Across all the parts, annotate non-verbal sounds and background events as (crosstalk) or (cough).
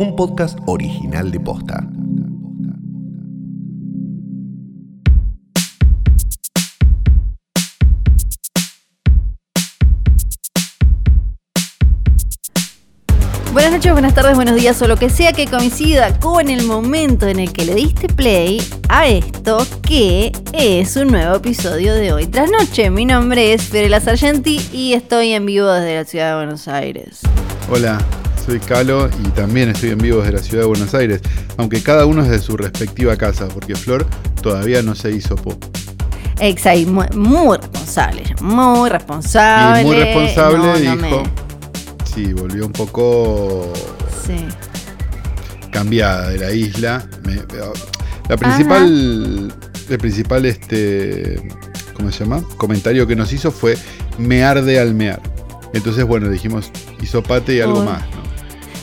un podcast original de Posta. Buenas noches, buenas tardes, buenos días o lo que sea que coincida con el momento en el que le diste play a esto que es un nuevo episodio de Hoy Tras Noche. Mi nombre es Fiorella Sargenti y estoy en vivo desde la ciudad de Buenos Aires. Hola, soy Calo y también estoy en vivo desde la ciudad de Buenos Aires, aunque cada uno es de su respectiva casa, porque Flor todavía no se hizo pop. Exacto, muy, muy responsable, muy responsable. Y muy responsable No, no dijo, me- sí, volvió un poco Sí. cambiada de la isla. Me- la principal, el principal, este, ¿cómo se llama? Comentario que nos hizo fue me arde al mear. Entonces, bueno, dijimos hisopate y algo Uy. más, ¿no?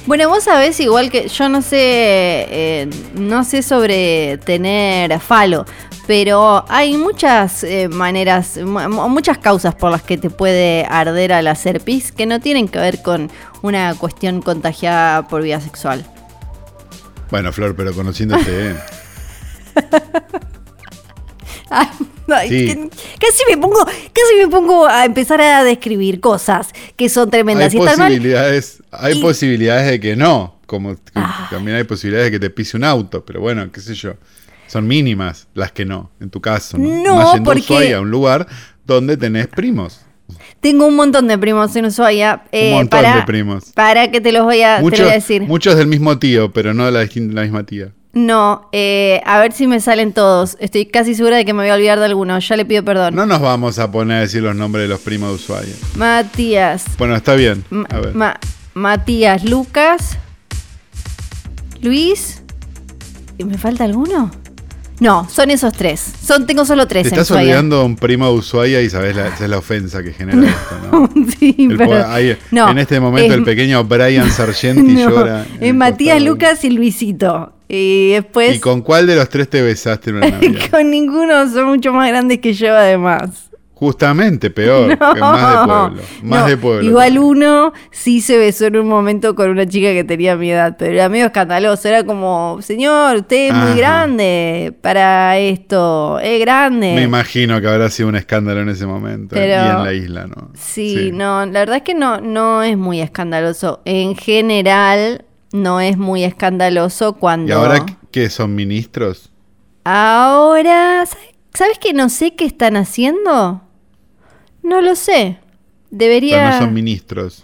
Bueno, vos sabés igual que yo no sé, eh, no sé sobre tener falo, pero hay muchas eh, maneras, mu- mu- muchas causas por las que te puede arder al hacer pis que no tienen que ver con una cuestión contagiada por vía sexual. Bueno, Flor, pero conociéndote, (laughs) ¿eh? Ay, ay, Sí. que- casi me pongo, casi me pongo a empezar a describir cosas que son tremendas. hay y están mal. posibilidades, hay Y- posibilidades de que no, como que Ah. también hay posibilidades de que te pise un auto, pero bueno, qué sé yo. Son mínimas las que no, en tu caso. No, No, Más yendo a porque- Ushuaia, un lugar donde tenés primos. Tengo un montón de primos en Ushuaia. eh, un montón para, de primos. Para que te los voy a, te voy a decir. muchos del mismo tío, pero no de la misma tía. No, eh, a ver si me salen todos. Estoy casi segura de que me voy a olvidar de alguno. Ya le pido perdón. No nos vamos a poner a decir los nombres de los primos de Ushuaia. Matías. Bueno, está bien. Ma- A ver. Ma- Matías, Lucas. Luis. ¿Y me falta alguno? No, son esos tres. Son, tengo solo tres Te estás olvidando un primo de Ushuaia y sabes la, sabes la ofensa que genera esto, ¿no? (laughs) sí, El pero- ahí, no, en este momento es- el pequeño Brian Sargenti (laughs) no, llora. es costado. Lucas y Luisito. Y después. ¿Y con cuál de los tres te besaste en una (laughs) Navidad? con ninguno son mucho más grandes que yo, además. Justamente, peor, (laughs) que más de pueblo. Más No, de pueblo. Igual uno sí se besó en un momento con una chica que tenía mi edad, pero era medio escandaloso. Era como, señor, usted es Ajá. muy grande para esto, es grande. Me imagino que habrá sido un escándalo en ese momento. Pero- y en la isla, ¿no? Sí, no, la verdad es que no, no es muy escandaloso. En general, no es muy escandaloso cuando. ¿Y ahora qué son ministros? Ahora, ¿sabes- ¿sabes que no sé qué están haciendo? No lo sé. Debería. Pero no son ministros.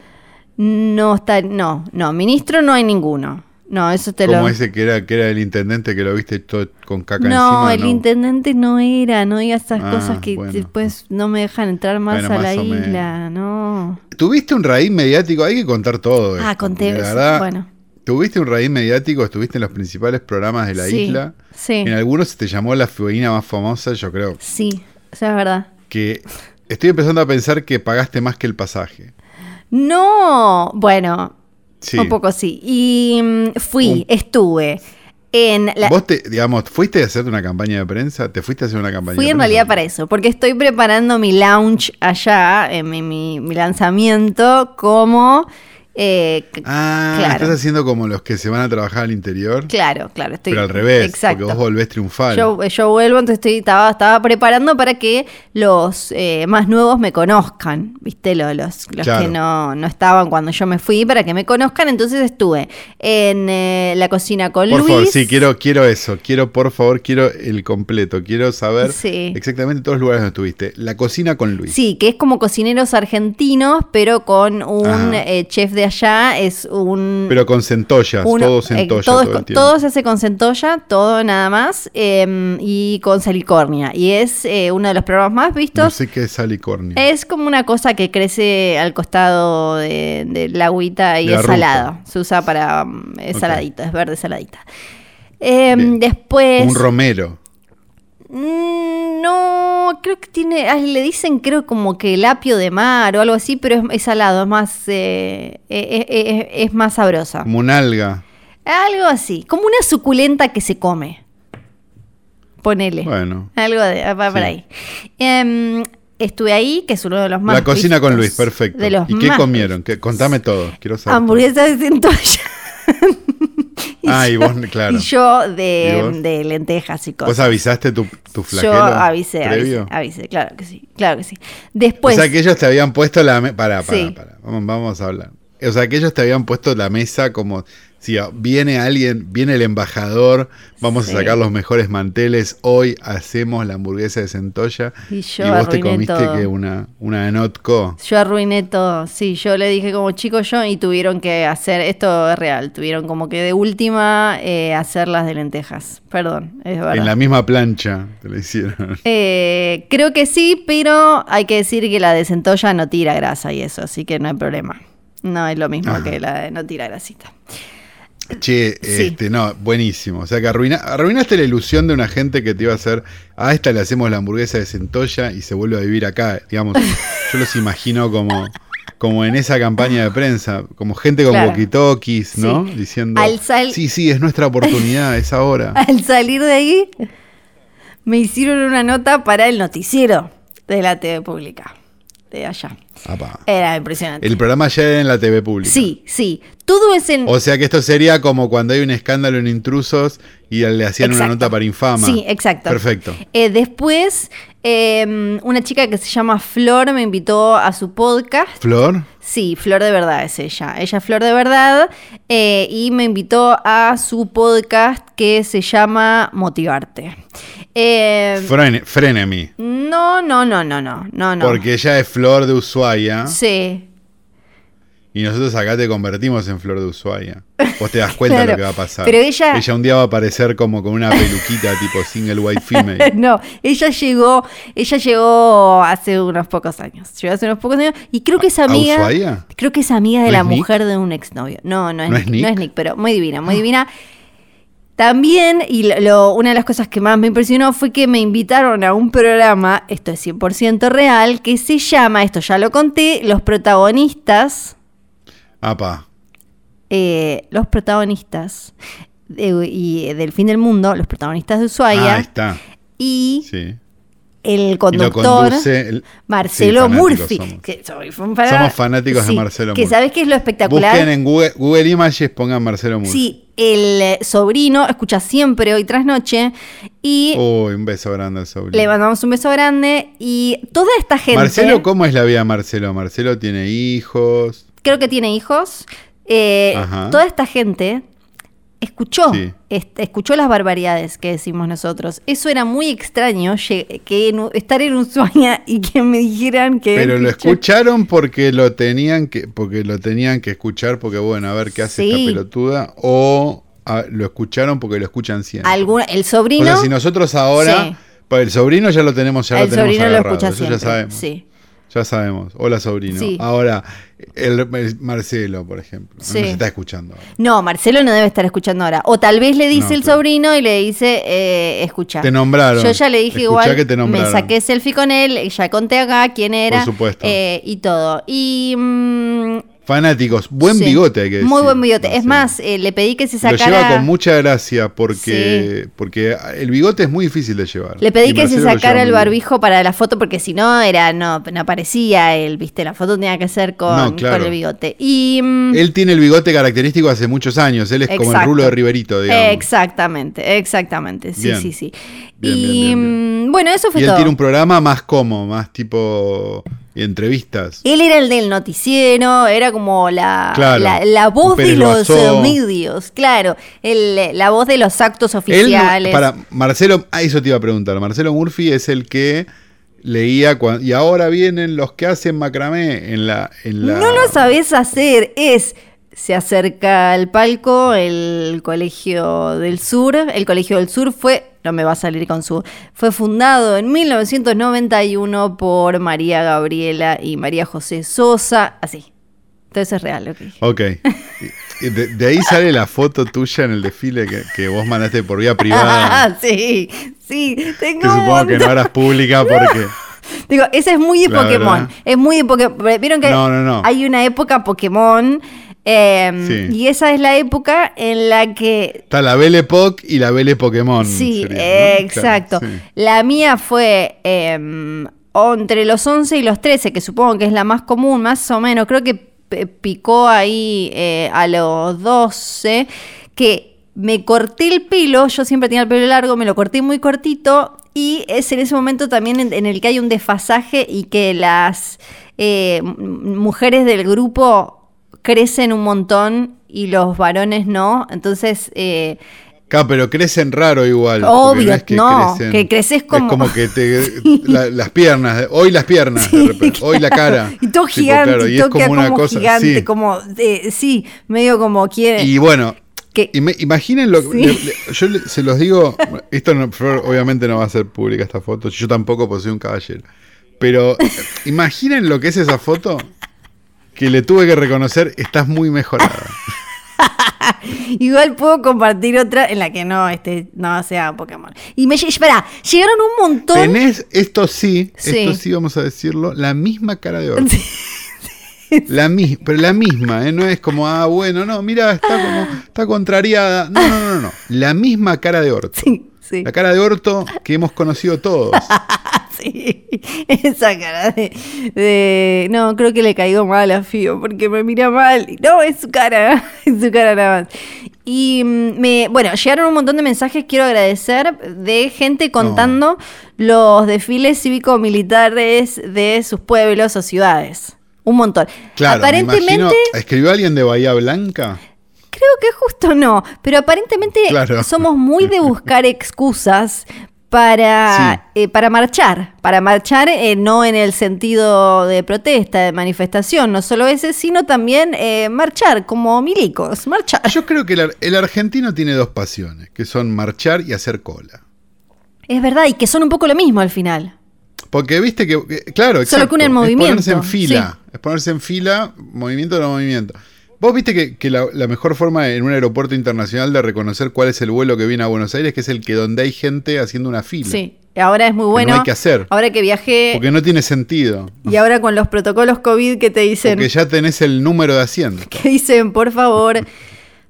No está, no, no, ministro no hay ninguno. No, eso te Como lo. ese que era, que era el intendente que lo viste todo con caca no, encima. el intendente no era, no diga esas Ah, cosas que bueno. después no me dejan entrar más Bueno, a la más isla, no. Tuviste un raíz mediático, hay que contar todo. Ah, esto, conté, la verdad, bueno. Tuviste un raíz mediático, estuviste en los principales programas de la Sí, isla. Sí, En algunos se te llamó la fueguina más famosa, yo creo. sí, o sea, es verdad. Que estoy empezando a pensar que pagaste más que el pasaje. No, bueno, Sí. un poco sí. Y mm, fui, Un- estuve en la... Vos te, digamos, fuiste a hacerte una campaña de prensa, te fuiste a hacer una campaña Fui de en prensa? realidad para eso, porque estoy preparando mi launch allá, eh, mi, mi- mi lanzamiento como... eh, Ah, Claro. estás haciendo como los que se van a trabajar al interior. claro, claro, estoy... pero al revés, Exacto. porque vos volvés triunfal. Yo, yo vuelvo, entonces estoy, estaba, estaba preparando para que los eh, más nuevos me conozcan, ¿viste? Los, los, los Claro. que no, no estaban cuando yo me fui, para que me conozcan. Entonces estuve en eh, la cocina con por Luis. favor, sí, quiero, quiero eso. Quiero, por favor, quiero el completo. Quiero saber Sí. exactamente todos los lugares donde estuviste. La cocina con Luis. Sí, que es como cocineros argentinos, pero con un eh, chef de allá, es un... Pero con centollas, todo eh, centolla todo, el se hace con centolla, todo nada más, eh, y con salicornia. Y es eh, uno de los programas más vistos. No sé qué es salicornia. Es como una cosa que crece al costado de, de la agüita y De es salado. Se usa para mm, es Ok. saladito, es verde saladita. Bien. después. Un romero. Mm, No, creo que tiene. ah, Le dicen, creo, como que el apio de mar o algo así, pero es, es salado, es más. eh, eh, eh, eh, es más sabrosa. Como un alga. Algo así. Como una suculenta que se come. Ponele. Bueno. Algo de, va por Sí. ahí. Em, estuve ahí, que es uno de los más. La cocina con Luis, perfecto. de los ¿Y qué comieron? ¿Qué- contame todo. Quiero saber. todo. Hamburguesas de (laughs) (laughs) Ah, y yo- vos, claro. y yo ¿Y de, de lentejas y cosas. ¿Vos avisaste tu, tu flagelo? Yo avisé, avisé, avisé, claro que sí, claro que sí. Después, o sea que ellos te habían puesto la mesa. Para, para, Sí. para. Vamos, vamos a hablar. O sea que ellos te habían puesto la mesa como si viene alguien, viene el embajador, vamos Sí. a sacar los mejores manteles. Hoy hacemos la hamburguesa de centolla. Y yo vos te comiste todo. que una, una Notco. yo arruiné todo. Sí, yo le dije como chico yo y tuvieron que hacer, esto es real, tuvieron como que de última eh, hacer las de lentejas. Perdón, es verdad. En la misma plancha te lo hicieron. (laughs) Eh, creo que sí, pero hay que decir que la de centolla no tira grasa y eso, así que no hay problema. No es lo mismo Ajá. que la de no tira grasita. Che, Sí. este, no, buenísimo. O sea que arruina- arruinaste la ilusión de una gente que te iba a hacer, a esta le hacemos la hamburguesa de centolla y se vuelve a vivir acá. Digamos, (laughs) yo los imagino como, como en esa campaña de prensa, como gente con Claro. walkie-talkies, ¿no? Sí. Diciendo, Al sí, sí, es nuestra oportunidad, es ahora. (laughs) Al salir de ahí, me hicieron una nota para el noticiero de la TV pública, de allá. Era impresionante. El programa ya era en la TV pública. Sí, sí. Todo es en... O sea que esto sería como cuando hay un escándalo en intrusos y le hacían una nota para infama. Sí, exacto. Perfecto. Eh, después, eh, una chica que se llama Flor me invitó a su podcast. Flor, Sí, Flor de Verdad es ella. Ella es Flor de Verdad eh, y me invitó a su podcast que se llama Motivarte. Eh, frene, frenemy. no, no, no, no, no, no, no. Porque ella es Flor de Ushuaia. Sí. Y nosotros acá te convertimos en Flor de Ushuaia. Vos te das cuenta de lo que va a pasar. pero ella- un día va a aparecer como con una peluquita (laughs) tipo single white female. (laughs) No, ella llegó, ella llegó hace unos pocos años. Llegó hace unos pocos años y creo que es ¿A amiga. Ushuaia? Creo que es amiga de ¿No la Nick? mujer de un exnovio. No, no es, ¿No Nick, es Nick? No es Nick, pero muy divina, muy divina. También, y lo- una de las cosas que más me impresionó fue que me invitaron a un programa, esto es 100% real, que se llama, esto ya lo conté, Los protagonistas, Apa. eh, los protagonistas de- y del fin del mundo, los protagonistas de Ah, Ushuaia, ahí está. y Sí. El conductor conduce el- Marcelo Sí, Murphy. somos. que soy fan para- Somos fanáticos de Marcelo Que Murphy. sabes qué es lo espectacular. Busquen en Google, Google Images, pongan Marcelo Murphy. Sí, el eh, sobrino escucha siempre hoy tras noche y Uy, un beso grande al sobrino. le mandamos un beso grande y toda esta gente Marcelo, ¿cómo es la vida de Marcelo? Marcelo tiene hijos. creo que tiene hijos. eh, toda esta gente escuchó, Sí. escuchó las barbaridades que decimos nosotros. Eso era muy extraño, que en- estar en un sueño (laughs) y que me dijeran que... Pero lo escuché- escucharon porque lo tenían que, porque lo tenían que escuchar, porque bueno, a ver qué hace Sí. esta pelotuda, o ah, lo escucharon porque lo escuchan siempre. Alguna- el o sobrino... sea, si nosotros ahora, Sí. pues el sobrino ya lo tenemos, ya el lo tenemos sobrino lo agarrado, escucha eso siempre. ya sabemos. Sí. Ya sabemos. Hola sobrino. Sí. Ahora, el, el Marcelo, por ejemplo, no Sí. nos está escuchando. ahora. No, Marcelo no debe estar escuchando ahora. O tal vez le dice No, el claro. sobrino y le dice, eh, escucha. Te nombraron. Yo ya le dije Escuchá igual, que te me nombraron. saqué selfie con él, ya conté acá quién era. Por supuesto. eh, y todo. Y... mm, Fanáticos. Buen sí, bigote, hay que decir. Muy buen bigote. Es más, eh, le pedí que se Lo sacara... lleva con mucha gracia porque, porque el bigote es muy difícil de llevar. Le pedí Y que se Marcelo lo sacara el bien. barbijo para la foto porque si no era no, no aparecía él, viste, la foto tenía que ser con, No, claro. con el bigote. Y mm, Él tiene el bigote característico hace muchos años. Él es como el rulo de Riverito, digamos. Exactamente, exactamente. Sí, Bien. sí, sí. Bien, y mm, bueno, eso fue Y él todo. tiene un programa más como, más tipo entrevistas. Él era el del noticiero, era como la, Claro, la, la voz de los Loazó. eh, medios, claro, el- la voz de los actos Él, oficiales. para Marcelo, ah, eso te iba a preguntar. Marcelo Murphy es el que leía y ahora vienen los que hacen macramé en la, en la No lo sabés hacer, es se acerca al palco el Colegio del Sur, el Colegio del Sur fue, no me va a salir con su, fue fundado en 1991 por María Gabriela y María José Sosa, así. Entonces es real lo que dije. Ok. De, de ahí sale la foto tuya en el desfile que, que vos mandaste por vía privada. (laughs) Ah, sí, sí, tengo que supongo que no harás pública porque. Digo, esa es muy Pokémon. verdad. Es muy de Pokémon. Vieron que No, no, no. hay una época Pokémon. Eh, Sí. Y esa es la época en la que. Está la Belle Époque y la Belle Pokémon. Sí, sería, ¿no? eh, exacto. Claro, sí. La mía fue eh, o entre los 11 y los 13, que supongo que es la más común, más o menos. Creo que picó ahí eh, a los 12, que me corté el pelo, yo siempre tenía el pelo largo, me lo corté muy cortito y es en ese momento también en, en el que hay un desfasaje y que las eh, mujeres del grupo crecen un montón y los varones no. Entonces, eh, Claro, pero crecen raro igual. Obvio, es no, que creces como- Es como que te, (laughs) la- las piernas, hoy las piernas, de repente, hoy la cara. (laughs) y todo Tipo, gigante, claro, y es como una como cosa. gigante, sí. como, eh, sí, medio como quiere. Y bueno, que, Ima- Imaginen lo le- le- yo le- se los digo, esto no- obviamente no va a ser pública esta foto, yo tampoco soy un caballero. Pero imaginen lo que es esa foto que le tuve que reconocer, estás muy mejorada. (laughs) Igual puedo compartir otra en la que no, este, no sea Pokémon. Y me espera, llegaron un montón. Tenés, esto sí, Sí. esto sí vamos a decirlo, la misma cara de orto. La mi- pero la misma, ¿eh? no es como, ah, bueno, no, mira, está como, está contrariada. No, no, no, no. La misma cara de orto. Sí, sí. La cara de orto que hemos conocido todos. (laughs) Sí, (laughs) esa cara de, de- No, creo que le caigo mal a Fío porque me mira mal. No, es su cara, (laughs) es su cara nada más. Y mm, me, bueno, llegaron un montón de mensajes, quiero agradecer, de gente contando los desfiles cívico-militares de sus pueblos o ciudades. Un montón. Claro, me aparentemente, imagino, ¿escribió alguien de Bahía Blanca? creo que justo no, pero aparentemente Claro. somos muy de (laughs) buscar excusas para, eh, para marchar, para marchar eh, no en el sentido de protesta, de manifestación, no solo ese, sino también eh, marchar como milicos, marchar. Yo creo que el, el argentino tiene dos pasiones, que son marchar y hacer cola. Es verdad, y que son un poco lo mismo al final. Porque viste que, que- claro, Solo que uno en es movimiento, ponerse en fila, es ponerse en fila, movimiento no movimiento. Vos viste que, que la, la mejor forma en un aeropuerto internacional de reconocer cuál es el vuelo que viene a Buenos Aires, que es el que donde hay gente haciendo una fila. Sí, ahora es muy bueno. no hay que hacer. Ahora que viajé Porque no tiene sentido. y ahora con los protocolos COVID que te dicen... Porque ya tenés el número de asiento. (laughs) que dicen, por favor,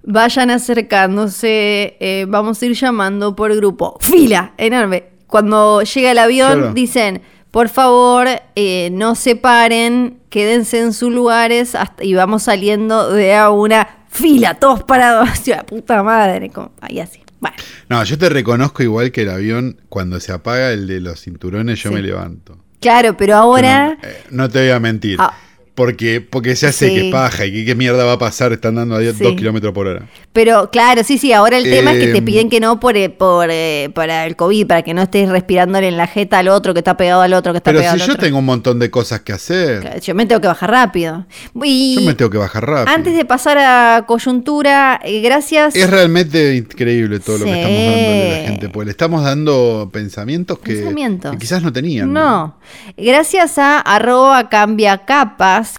vayan acercándose, eh, vamos a ir llamando por grupo. Fila, enorme. Cuando llega el avión, Claro. dicen, por favor, eh, no se paren, quédense en sus lugares hasta- y vamos saliendo de a una fila, todos parados. (laughs) La puta madre, como, ahí así. Bueno, No, yo te reconozco igual que el avión, cuando se apaga el de los cinturones, yo Sí. me levanto. claro, pero ahora... Eh, no te voy a mentir. Ah. Porque, porque ya sé Sí. que paja y que qué mierda va a pasar, están dando a 2 Sí. kilómetros por hora. Pero claro, sí, sí, ahora el tema es que te Em, piden que no por, eh, por eh, para el COVID, para que no estés respirándole en la jeta al otro que está pegado al otro que está Pero pegado si al yo otro. tengo un montón de cosas que hacer, Claro, Yo me tengo que bajar rápido. Y yo me tengo que bajar rápido. antes de pasar a coyuntura, eh, gracias. Es realmente increíble todo lo que estamos dándole a la gente, porque le estamos dando pensamientos que, Pensamientos. que quizás no tenían. No. Gracias a arroba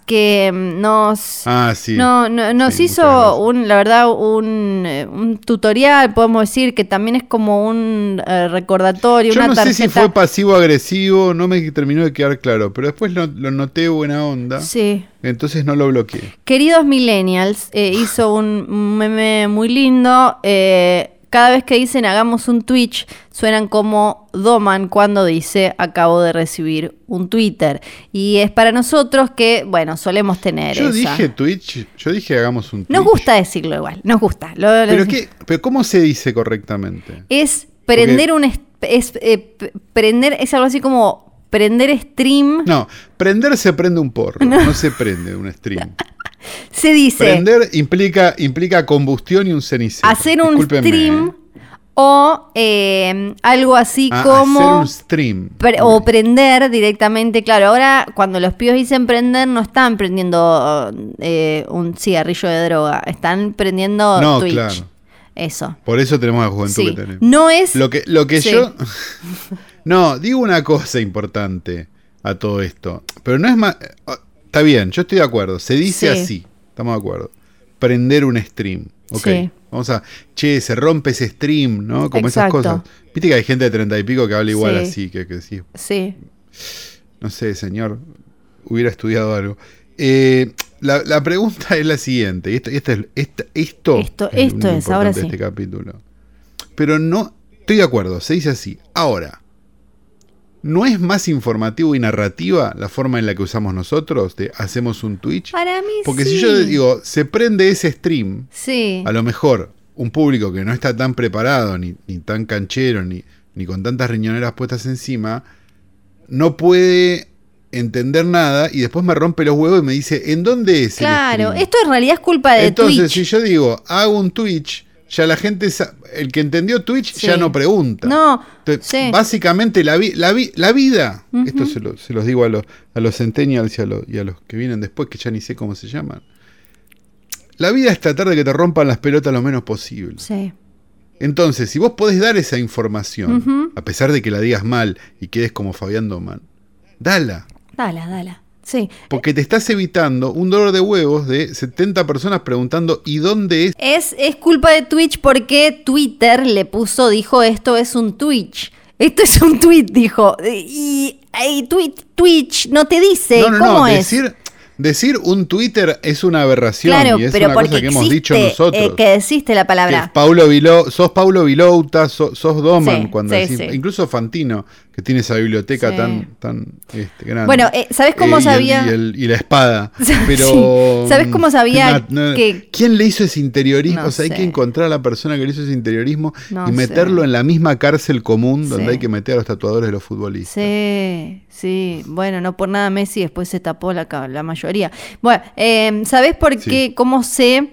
que mm, nos, Ah, sí. no, no- nos Sí, hizo un, la verdad, un, eh, un tutorial, podemos decir, que también es como un eh, recordatorio, Yo una no tarjeta. sé si fue pasivo-agresivo, no me terminó de quedar claro, pero después lo, lo noté buena onda, Sí. entonces no lo bloqueé. Queridos millennials, eh, hizo un un meme muy lindo. eh, cada vez que dicen hagamos un Twitch, suenan como Doman cuando dice acabo de recibir un Twitter. Y es para nosotros que, bueno, solemos tener Yo esa. dije Twitch, yo dije hagamos un Twitch. Nos gusta decirlo igual, nos gusta. Lo- lo- ¿Pero, qué, ¿Pero cómo se dice correctamente? Es prender un... es, eh, prender, es algo así como prender stream. No, prender se prende un porro, (laughs) no, se prende un stream. (laughs) Se dice... Prender implica, implica combustión y un cenicero. hacer un stream ¿eh? o eh, algo así Ah, como Hacer un stream. pre- o prender directamente claro ahora cuando los pibos dicen prender no están prendiendo eh, un cigarrillo de droga están prendiendo No, Twitch claro. eso Por eso tenemos la juventud sí que tenemos. no es Lo que, lo que Sí. yo. (laughs) no, digo una cosa importante a todo esto. Pero no es más. Está bien, yo estoy de acuerdo. Se dice Sí. así. Estamos de acuerdo. Prender un stream. Ok. Sí. Vamos a. Che, se rompe ese stream, ¿no? Como Exacto. esas cosas. Viste que hay gente de treinta y pico que habla igual Sí. así. Que, que sí. sí No sé, señor. Hubiera estudiado algo. Eh, la, la pregunta es la siguiente. y Esto, esto, es, esta- esto, Esto- es esto es, ahora sí. este capítulo. Pero no. Estoy de acuerdo, se dice así. Ahora. ¿No es más informativo y narrativa la forma en la que usamos nosotros de hacemos un Twitch? para mí Porque sí. si yo digo, se prende ese stream, sí a lo mejor un público que no está tan preparado, ni, ni tan canchero, ni, ni con tantas riñoneras puestas encima, no puede entender nada y después me rompe los huevos y me dice, ¿en dónde es? el Claro, stream?". esto en realidad es culpa de Entonces, Twitch. si yo digo, hago un Twitch, ya la gente, el que entendió Twitch Sí. ya no pregunta. No, Entonces, sí. Básicamente la, vi- la, vi- la vida, esto se, lo- se los digo a los, a los centennials y a, los, y a los que vienen después, que ya ni sé cómo se llaman. La vida es tratar de que te rompan las pelotas lo menos posible. Sí. Entonces, si vos podés dar esa información, a pesar de que la digas mal y quedes como Fabián Doman, dala. Dala, dala. Sí. Porque te estás evitando un dolor de huevos de 70 personas preguntando ¿y dónde es? Es, es culpa de Twitch porque Twitter le puso, dijo, esto es un Twitch. Esto es un tweet, dijo. Y, y tweet, Twitch no te dice no, no, cómo no, es. decir, decir un Twitter es una aberración claro, y es pero una cosa que hemos existe, dicho nosotros. eh, que deciste la Que palabra. Paulo Viló, sos Paulo Vilouta, sos, sos Doman, Sí, cuando sí, decís- sí. incluso Fantino, que tiene esa biblioteca Sí. tan, tan este, grande. Bueno, eh, ¿sabés cómo y el- sabía? Y, el- y la espada. (laughs) Sí. Pero. ¿Sabés cómo sabía no, no, que- ¿Quién le hizo ese interiorismo? No o sea, hay que encontrar a la persona que le hizo ese interiorismo y meterlo sé. en la misma cárcel común donde Sí. hay que meter a los tatuadores de los futbolistas. Sí, sí. Bueno, no por nada Messi después se tapó la, la mayoría. Bueno, eh, ¿sabés por qué? ¿Cómo sé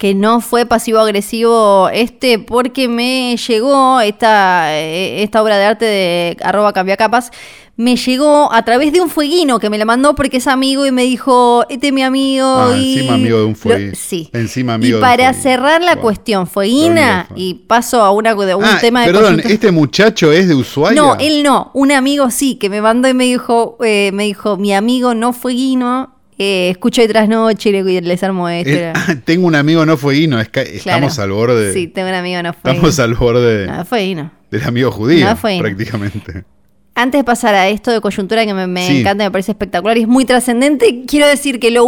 que no fue pasivo-agresivo este? Porque me llegó esta, eh, esta obra de arte de arroba cambiacapas. Me llegó a través de un fueguino que me la mandó porque es amigo y me dijo, este es mi amigo. Ah, y encima amigo de un Lo- fueguino. sí. Encima amigo y de un para fueguino. cerrar la Wow. cuestión, fueguina, y paso a una, un Ah, tema de perdón, ¿este muchacho es de Ushuaia? no, él no, un amigo sí, que me mandó y me dijo, eh, me dijo, mi amigo no fue Guino, eh, escucho de trasnoche y le- les armo (laughs) ah, tengo un amigo no es que Claro. estamos al borde. Sí, tengo un amigo no fue estamos al borde No, fue del amigo judío, No fueguino. prácticamente. Antes de pasar a esto de coyuntura que me, me Sí. encanta, me parece espectacular y es muy trascendente, quiero decir que lo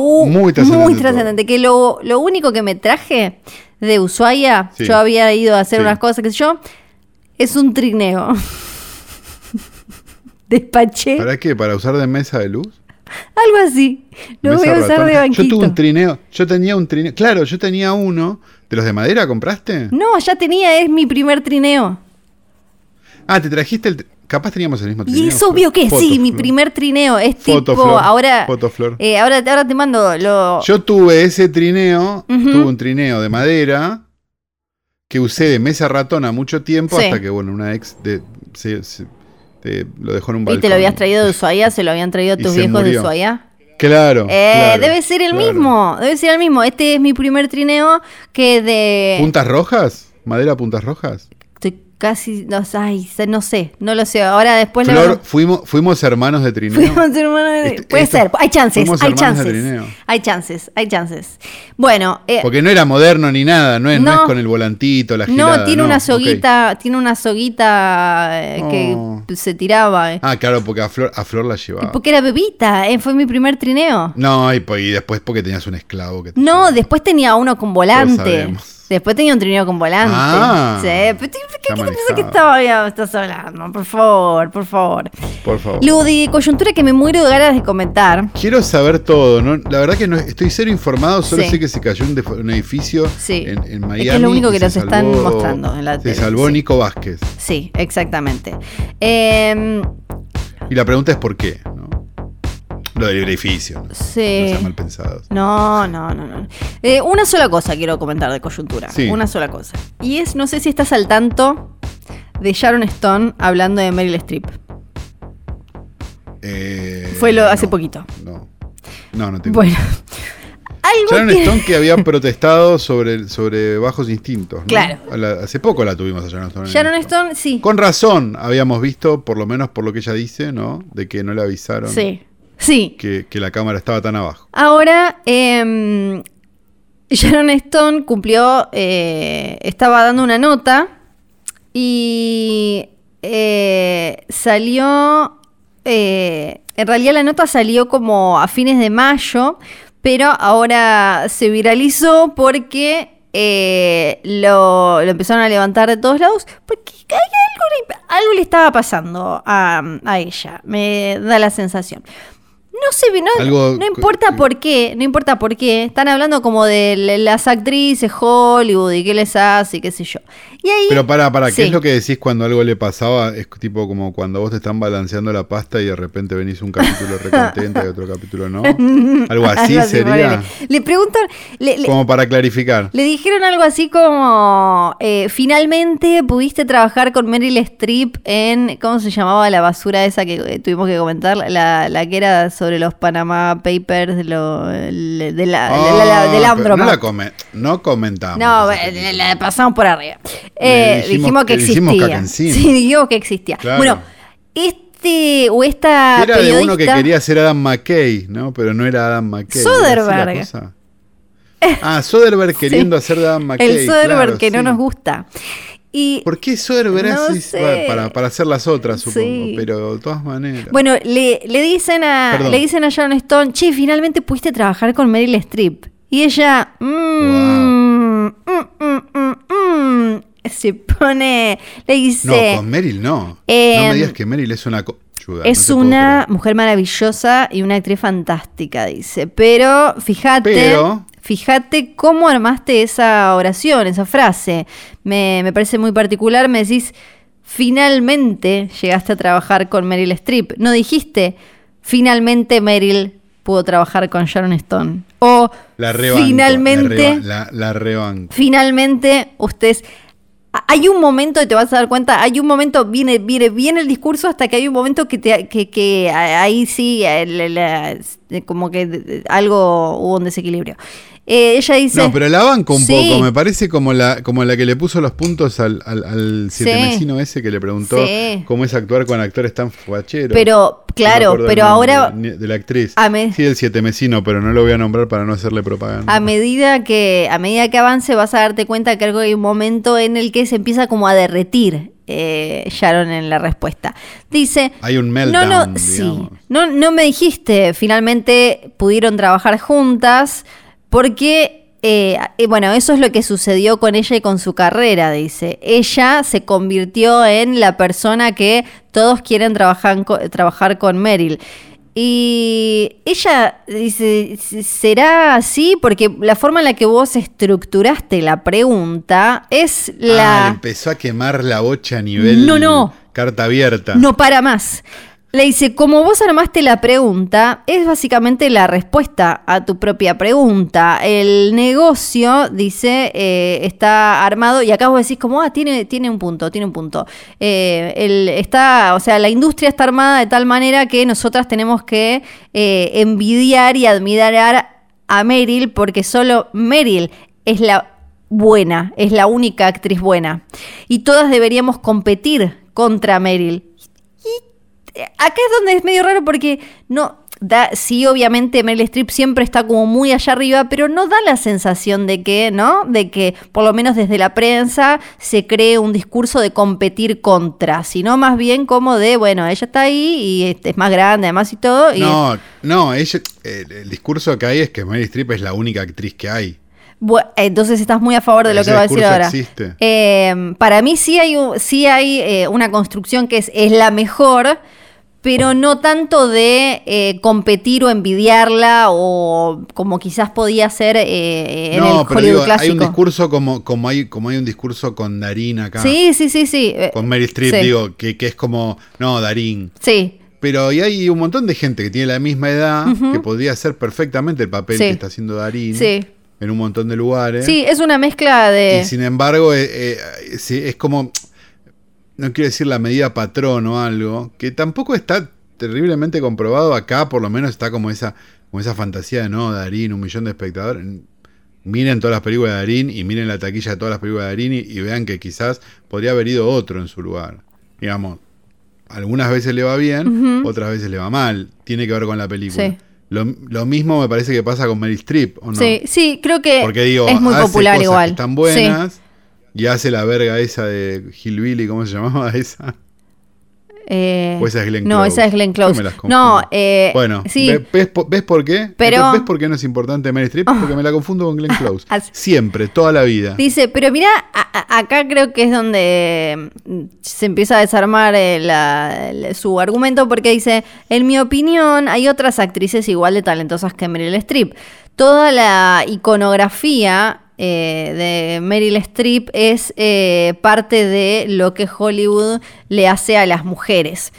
Muy trascendente que lo, lo único que me traje de Ushuaia, Sí. yo había ido a hacer Sí. unas cosas, qué sé yo, es un trineo. (laughs) Despaché. ¿Para qué? ¿Para usar de mesa de luz? Algo así. Lo voy a usar ratón. de banquito. Yo tuve un trineo, yo tenía un trineo, claro, yo tenía uno. ¿De los de madera compraste? No, ya tenía, es mi primer trineo. Ah, te trajiste el. Capaz teníamos el mismo trineo. Y es obvio que sí, mi primer trineo. Es Fotoflor, tipo, ahora, Fotoflor. eh, ahora, ahora te mando lo... Yo tuve ese trineo, tuve un trineo de madera que usé de mesa ratona mucho tiempo Sí. hasta que, bueno, una ex de, se- se- te- lo dejó en un ¿Y balcón. te lo habías traído de Ushuaia? ¿Se lo habían traído (laughs) Y tus viejos de. Ushuaia? Claro. Eh, claro, debe ser el claro. mismo, debe ser el mismo. Este es mi primer trineo que de... ¿Puntas rojas? ¿Madera puntas rojas? Casi, no, ay, no sé, no lo sé. Ahora después lo- Flor, fuimos, fuimos hermanos de trineo. (laughs) Fuimos hermanos de- Este- Puede esto- ser, hay chances, hay chances. trineo. Hay chances, hay chances. Bueno, eh, Porque no era moderno ni nada, no es, no No. es con el volantito, la gilada. no, tiene una soguita, tiene una soguita eh, Oh. que se tiraba. eh. Ah, claro, porque a Flor, a Flor la llevaba. Porque era bebita, eh, fue mi primer trineo. No, y, después porque tenías un esclavo que te No, llevaba. después tenía uno con volante. Después tenía un trineo con volante. Ah, sí, pero ¿qué, te manejaba. que estaba estás hablando? Por favor, por favor. Por favor. Lo de coyuntura que me muero de ganas de comentar. Quiero saber todo, ¿no? La verdad que no, estoy cero informado, solo Sí. sé que se cayó un, un edificio Sí. en, en Es Miami. que es lo único que nos están mostrando en la Se tele, salvó sí. Nico Vázquez. Sí, exactamente. Eh, Y la pregunta es por qué. Lo del edificio, ¿no? No sí. sean mal pensados. No, no, no, no. Eh, una sola cosa quiero comentar de coyuntura. Sí. Una sola cosa. Y es, no sé si estás al tanto de Sharon Stone hablando de Meryl Streep. Eh, Fue lo hace no, poquito. No, no, no tengo. Bueno. (laughs) Algo Sharon que... Stone que había (laughs) protestado sobre, sobre bajos instintos. ¿no? Claro. La- hace poco la tuvimos a Sharon Stone. Sharon. Stone, sí. Con razón habíamos visto, por lo menos por lo que ella dice, ¿no? De que no le avisaron Sí. Sí. que, que la cámara estaba tan abajo. Ahora, eh, (laughs) Sharon Stone cumplió, eh, estaba dando una nota y eh, salió, eh, en realidad la nota salió como a fines de mayo, pero ahora se viralizó porque eh, lo, lo empezaron a levantar de todos lados, porque algo, le- algo le estaba pasando a, a ella, me da la sensación. No sé, no, Algo- no importa por qué, no importa por qué. Están hablando como de las actrices Hollywood y qué les hace y qué sé yo. Y ahí, Pero para, para, ¿qué Sí. es lo que decís cuando algo le pasaba? Es tipo como cuando vos te están balanceando la pasta y de repente venís un capítulo recontenta y otro capítulo no. (laughs) Algo así algo sería. Le preguntan, le, le- Como para clarificar. le dijeron algo así como, eh, finalmente pudiste trabajar con Meryl Streep en, ¿cómo se llamaba la basura esa que eh, tuvimos que comentar? La, la que era sobre los Panama Papers de, lo, de la, de la- la- del Ah, Andromat. no la come- no comentamos. No, la pasamos por arriba. Eh, dijimos dijimos, que existía. (laughs) Sí, dijimos que existía. Claro. Bueno, este o esta Era de uno que quería ser Adam McKay, ¿no? Pero no era Adam McKay. Soderbergh. Ah, Soderbergh (laughs) queriendo hacer de Adam McKay. el Soderbergh claro, que no nos gusta. Y ¿Por qué Soderbergh No. Bueno, Para, para hacer las otras, supongo. Sí. Pero de todas maneras. bueno, le, le dicen a Perdón. le dicen a Sharon Stone, che, finalmente pudiste trabajar con Meryl Streep. Y ella, mm, mm, mm, mm, mm, (laughs) se pone, le dice, no, con Meryl no. no em, me digas que Meryl es una. Es no una mujer maravillosa y una actriz fantástica, dice. Pero fíjate, Pero- fíjate cómo armaste esa oración, esa frase. Me, me parece muy particular. Me decís, finalmente llegaste a trabajar con Meryl Streep. No dijiste, finalmente Meryl pudo trabajar con Sharon Stone. O La rebanco, finalmente, La, reba- la, la rebanco. finalmente ustedes hay un momento y te vas a dar cuenta hay un momento viene viene viene el discurso hasta que hay un momento que te que, que ahí sí como que algo hubo un desequilibrio Eh, ella dice No, pero la banco un Sí. poco. Me parece como la, como la que le puso los puntos al, al, al siete Sí. mesino ese que le preguntó Sí. cómo es actuar con actores tan facheros. pero No claro pero ahora De la actriz. a me- Sí, el siete mesino, pero no lo voy a nombrar para no hacerle propaganda. a medida que a medida que avance vas a darte cuenta que hay un momento en el que se empieza como a derretir eh, Sharon en la respuesta dice Hay un No, meltdown, no, sí. digamos. No, no me dijiste, finalmente pudieron trabajar juntas, porque, eh, eh, bueno, eso es lo que sucedió con ella y con su carrera, dice. Ella se convirtió en la persona que todos quieren trabajar, trabajar con Meryl. Y ella dice, ¿será así? Porque la forma en la que vos estructuraste la pregunta es la... Ah, le empezó a quemar la bocha a nivel No, no. carta abierta. No para más. Le dice, como vos armaste la pregunta, es básicamente la respuesta a tu propia pregunta. El negocio, dice, eh, está armado, y acá vos decís como, ah, tiene, tiene un punto, tiene un punto. Eh, está, o sea, la industria está armada de tal manera que nosotras tenemos que eh, envidiar y admirar a Meryl, porque solo Meryl es la buena, es la única actriz buena. Y todas deberíamos competir contra Meryl. Acá es donde es medio raro porque no. Da, sí, obviamente Meryl Streep siempre está como muy allá arriba, pero no da la sensación de que, ¿no? De que, por lo menos desde la prensa, se cree un discurso de competir contra, sino más bien como de, bueno, ella está ahí y este, es más grande además y todo. Y No, no, ella, el, el discurso que hay es que Meryl Streep es la única actriz que hay. Entonces estás muy a favor de lo Ese que va a decir ahora. Eh, para mí sí hay, sí hay eh, una construcción que es, es la mejor, pero no tanto de eh, competir o envidiarla o como quizás podía ser eh, en no, el pero Hollywood digo, clásico. hay un discurso como, como, hay, como hay un discurso con Darín acá. Sí, sí, sí, sí. eh, Con Meryl Streep, sí. digo, que, que es como, no, Darín. Sí, Pero y hay un montón de gente que tiene la misma edad que podría hacer perfectamente el papel Sí. que está haciendo Darín sí. en un montón de lugares. Sí, es una mezcla de... Y sin embargo, eh, eh, es como, no quiero decir la medida patrón o algo, que tampoco está terriblemente comprobado acá, por lo menos está como esa, como esa fantasía de no, Darín, un millón de espectadores. Miren todas las películas de Darín y miren la taquilla de todas las películas de Darín y, y vean que quizás podría haber ido otro en su lugar. Digamos, algunas veces le va bien, otras veces le va mal. Tiene que ver con la película. Sí. Lo, lo mismo me parece que pasa con Meryl Streep, ¿o no? Sí, sí, creo que digo, es muy popular igual. que están buenas y hace la verga esa de Hillbilly, ¿cómo se llamaba (laughs) esa? Eh, ¿O esa es Glenn no, Close? esa es Glenn Close. me las confundo. No, eh, Bueno, sí. ¿ve- ¿ves, po- ves por qué? Pero- ¿Ves por qué no es importante Meryl Streep? Porque me la confundo con Glenn Close. (laughs) Siempre, toda la vida. Dice, pero mira, a- a- acá creo que es donde mm, se empieza a desarmar eh, la- el- su argumento porque dice, en mi opinión hay otras actrices igual de talentosas que Meryl Streep. Toda la iconografía eh, de Meryl Streep es eh, parte de lo que Hollywood le hace a las mujeres.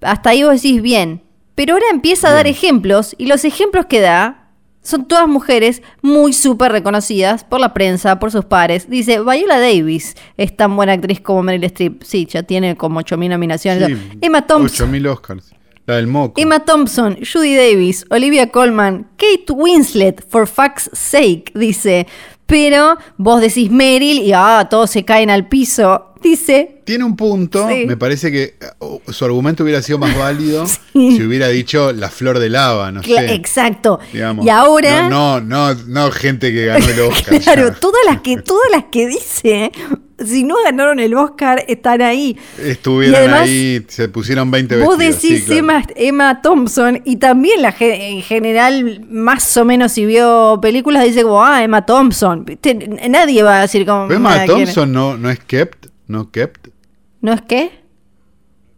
Hasta ahí vos decís bien, pero ahora empieza a dar ejemplos y los ejemplos que da son todas mujeres muy súper reconocidas por la prensa, por sus pares. Dice, Viola Davis es tan buena actriz como Meryl Streep. Sí, ya tiene como 8.000 nominaciones. Sí, Emma Thompson. 8000 Oscars. La del moco. Emma Thompson, Judy Davis, Olivia Colman, Kate Winslet, for fuck's sake, dice. Pero vos decís Meryl y ah, todos se caen al piso. Dice, Tiene un punto, Sí. me parece que oh, su argumento hubiera sido más válido (laughs) Sí. si hubiera dicho la flor de lava, no cla- sé. exacto. digamos. y ahora... No, no, no, no gente que ganó el Oscar. (laughs) Claro, ya. todas las que, todas las que dice, si no ganaron el Oscar, están ahí. Estuvieron además, ahí, se pusieron 20 Vos vestidos. decís sí, claro. Emma, Emma Thompson y también la en general, más o menos si vio películas, dice como, ah, Emma Thompson. Nadie va a decir como... Emma. Thompson no, no es kept, no kept, ¿No es qué?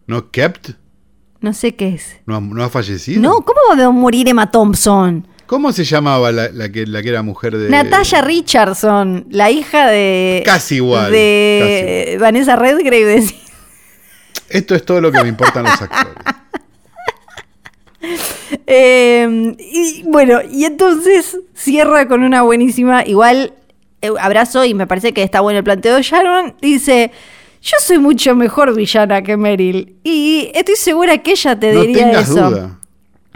no kept, No sé qué es. no no ha fallecido. No, ¿cómo va a morir Emma Thompson? ¿Cómo se llamaba la, la que, la que era mujer de. Natalia Richardson, la hija de... Casi igual, De Vanessa Redgrave. Esto es todo lo que me importan los actores. (laughs) Eh, y bueno, y entonces cierra con una buenísima, igual eh, abrazo y me parece que está bueno el planteo de Sharon. Dice, yo soy mucho mejor villana que Meryl y estoy segura que ella te No diría tengas eso. duda.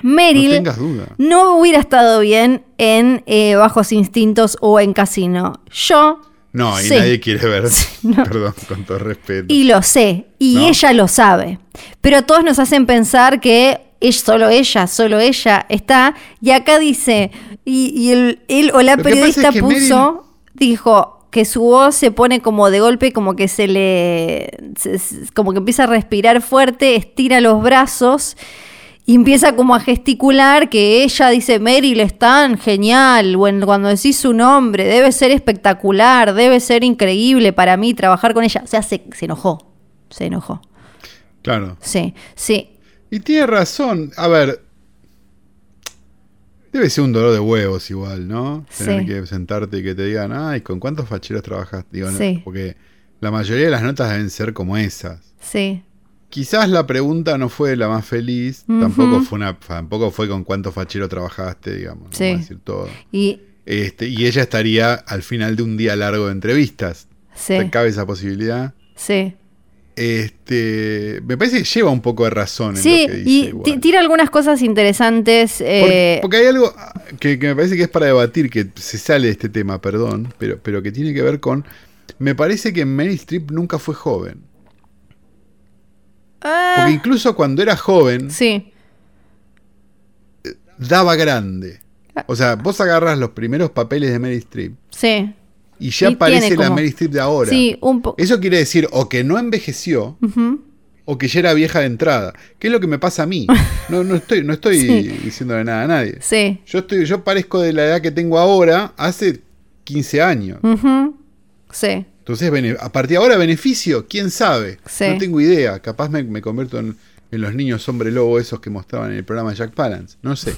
Meryl No tengas duda. no hubiera estado bien en eh, Bajos Instintos o en Casino. Yo No, y nadie quiere ver. (laughs) no. (laughs) Perdón, con todo respeto. Y lo sé, y ¿No? ella lo sabe. Pero todos nos hacen pensar que es solo ella, solo ella está. Y acá dice, y, y el, él o la Lo periodista es que puso, dijo que su voz se pone como de golpe, como que se le. se- como que empieza a respirar fuerte, estira los brazos. Y empieza como a gesticular que ella dice, Meryl es tan genial, bueno, cuando decís su nombre, debe ser espectacular, debe ser increíble para mí trabajar con ella. O sea, se, se enojó, se enojó. Claro. Sí, sí, Y tiene razón. A ver. Debe ser un dolor de huevos igual, ¿no? Tener Sí. que sentarte y que te digan, ay, ¿con cuántos facheros trabajaste? Digo, no, Sí. porque la mayoría de las notas deben ser como esas. sí, Quizás la pregunta no fue la más feliz, tampoco fue una, tampoco fue con cuántos facheros trabajaste, digamos, Sí. a decir todo. y Este, y ella estaría al final de un día largo de entrevistas. sí, ¿Te cabe esa posibilidad? sí. Este, me parece que lleva un poco de razón en Sí, lo que dice. y tira algunas cosas interesantes. Eh, porque hay algo que, que me parece que es para debatir, que se sale de este tema, perdón, pero, pero que tiene que ver con. Me parece que Meryl Streep nunca fue joven. Ah, Porque incluso cuando era joven, sí, daba grande. O sea, vos agarras los primeros papeles de Meryl Streep sí. y ya Y aparece la Meryl Streep de ahora. Sí, un poco. Eso quiere decir o que no envejeció o que ya era vieja de entrada. ¿Qué es lo que me pasa a mí? (laughs) No, no estoy, no estoy Sí. diciéndole nada a nadie. Sí. Yo estoy, yo parezco de la edad que tengo ahora hace 15 años. Sí. Entonces, a partir de ahora, beneficio, quién sabe. Sí. No tengo idea. Capaz me, me convierto en, en los niños hombre lobo esos que mostraban en el programa Jack Palance. No sé.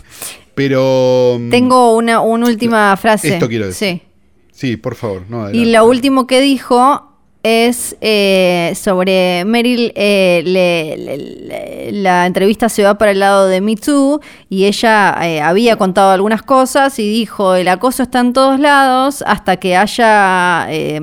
Pero. mm, Tengo una, una última frase. Esto quiero decir. Sí. Sí, por favor. No, Y lo último que dijo es eh, sobre Meryl, eh, le- la entrevista se va para el lado de Me Too y ella eh, había contado algunas cosas y dijo, el acoso está en todos lados hasta que haya eh,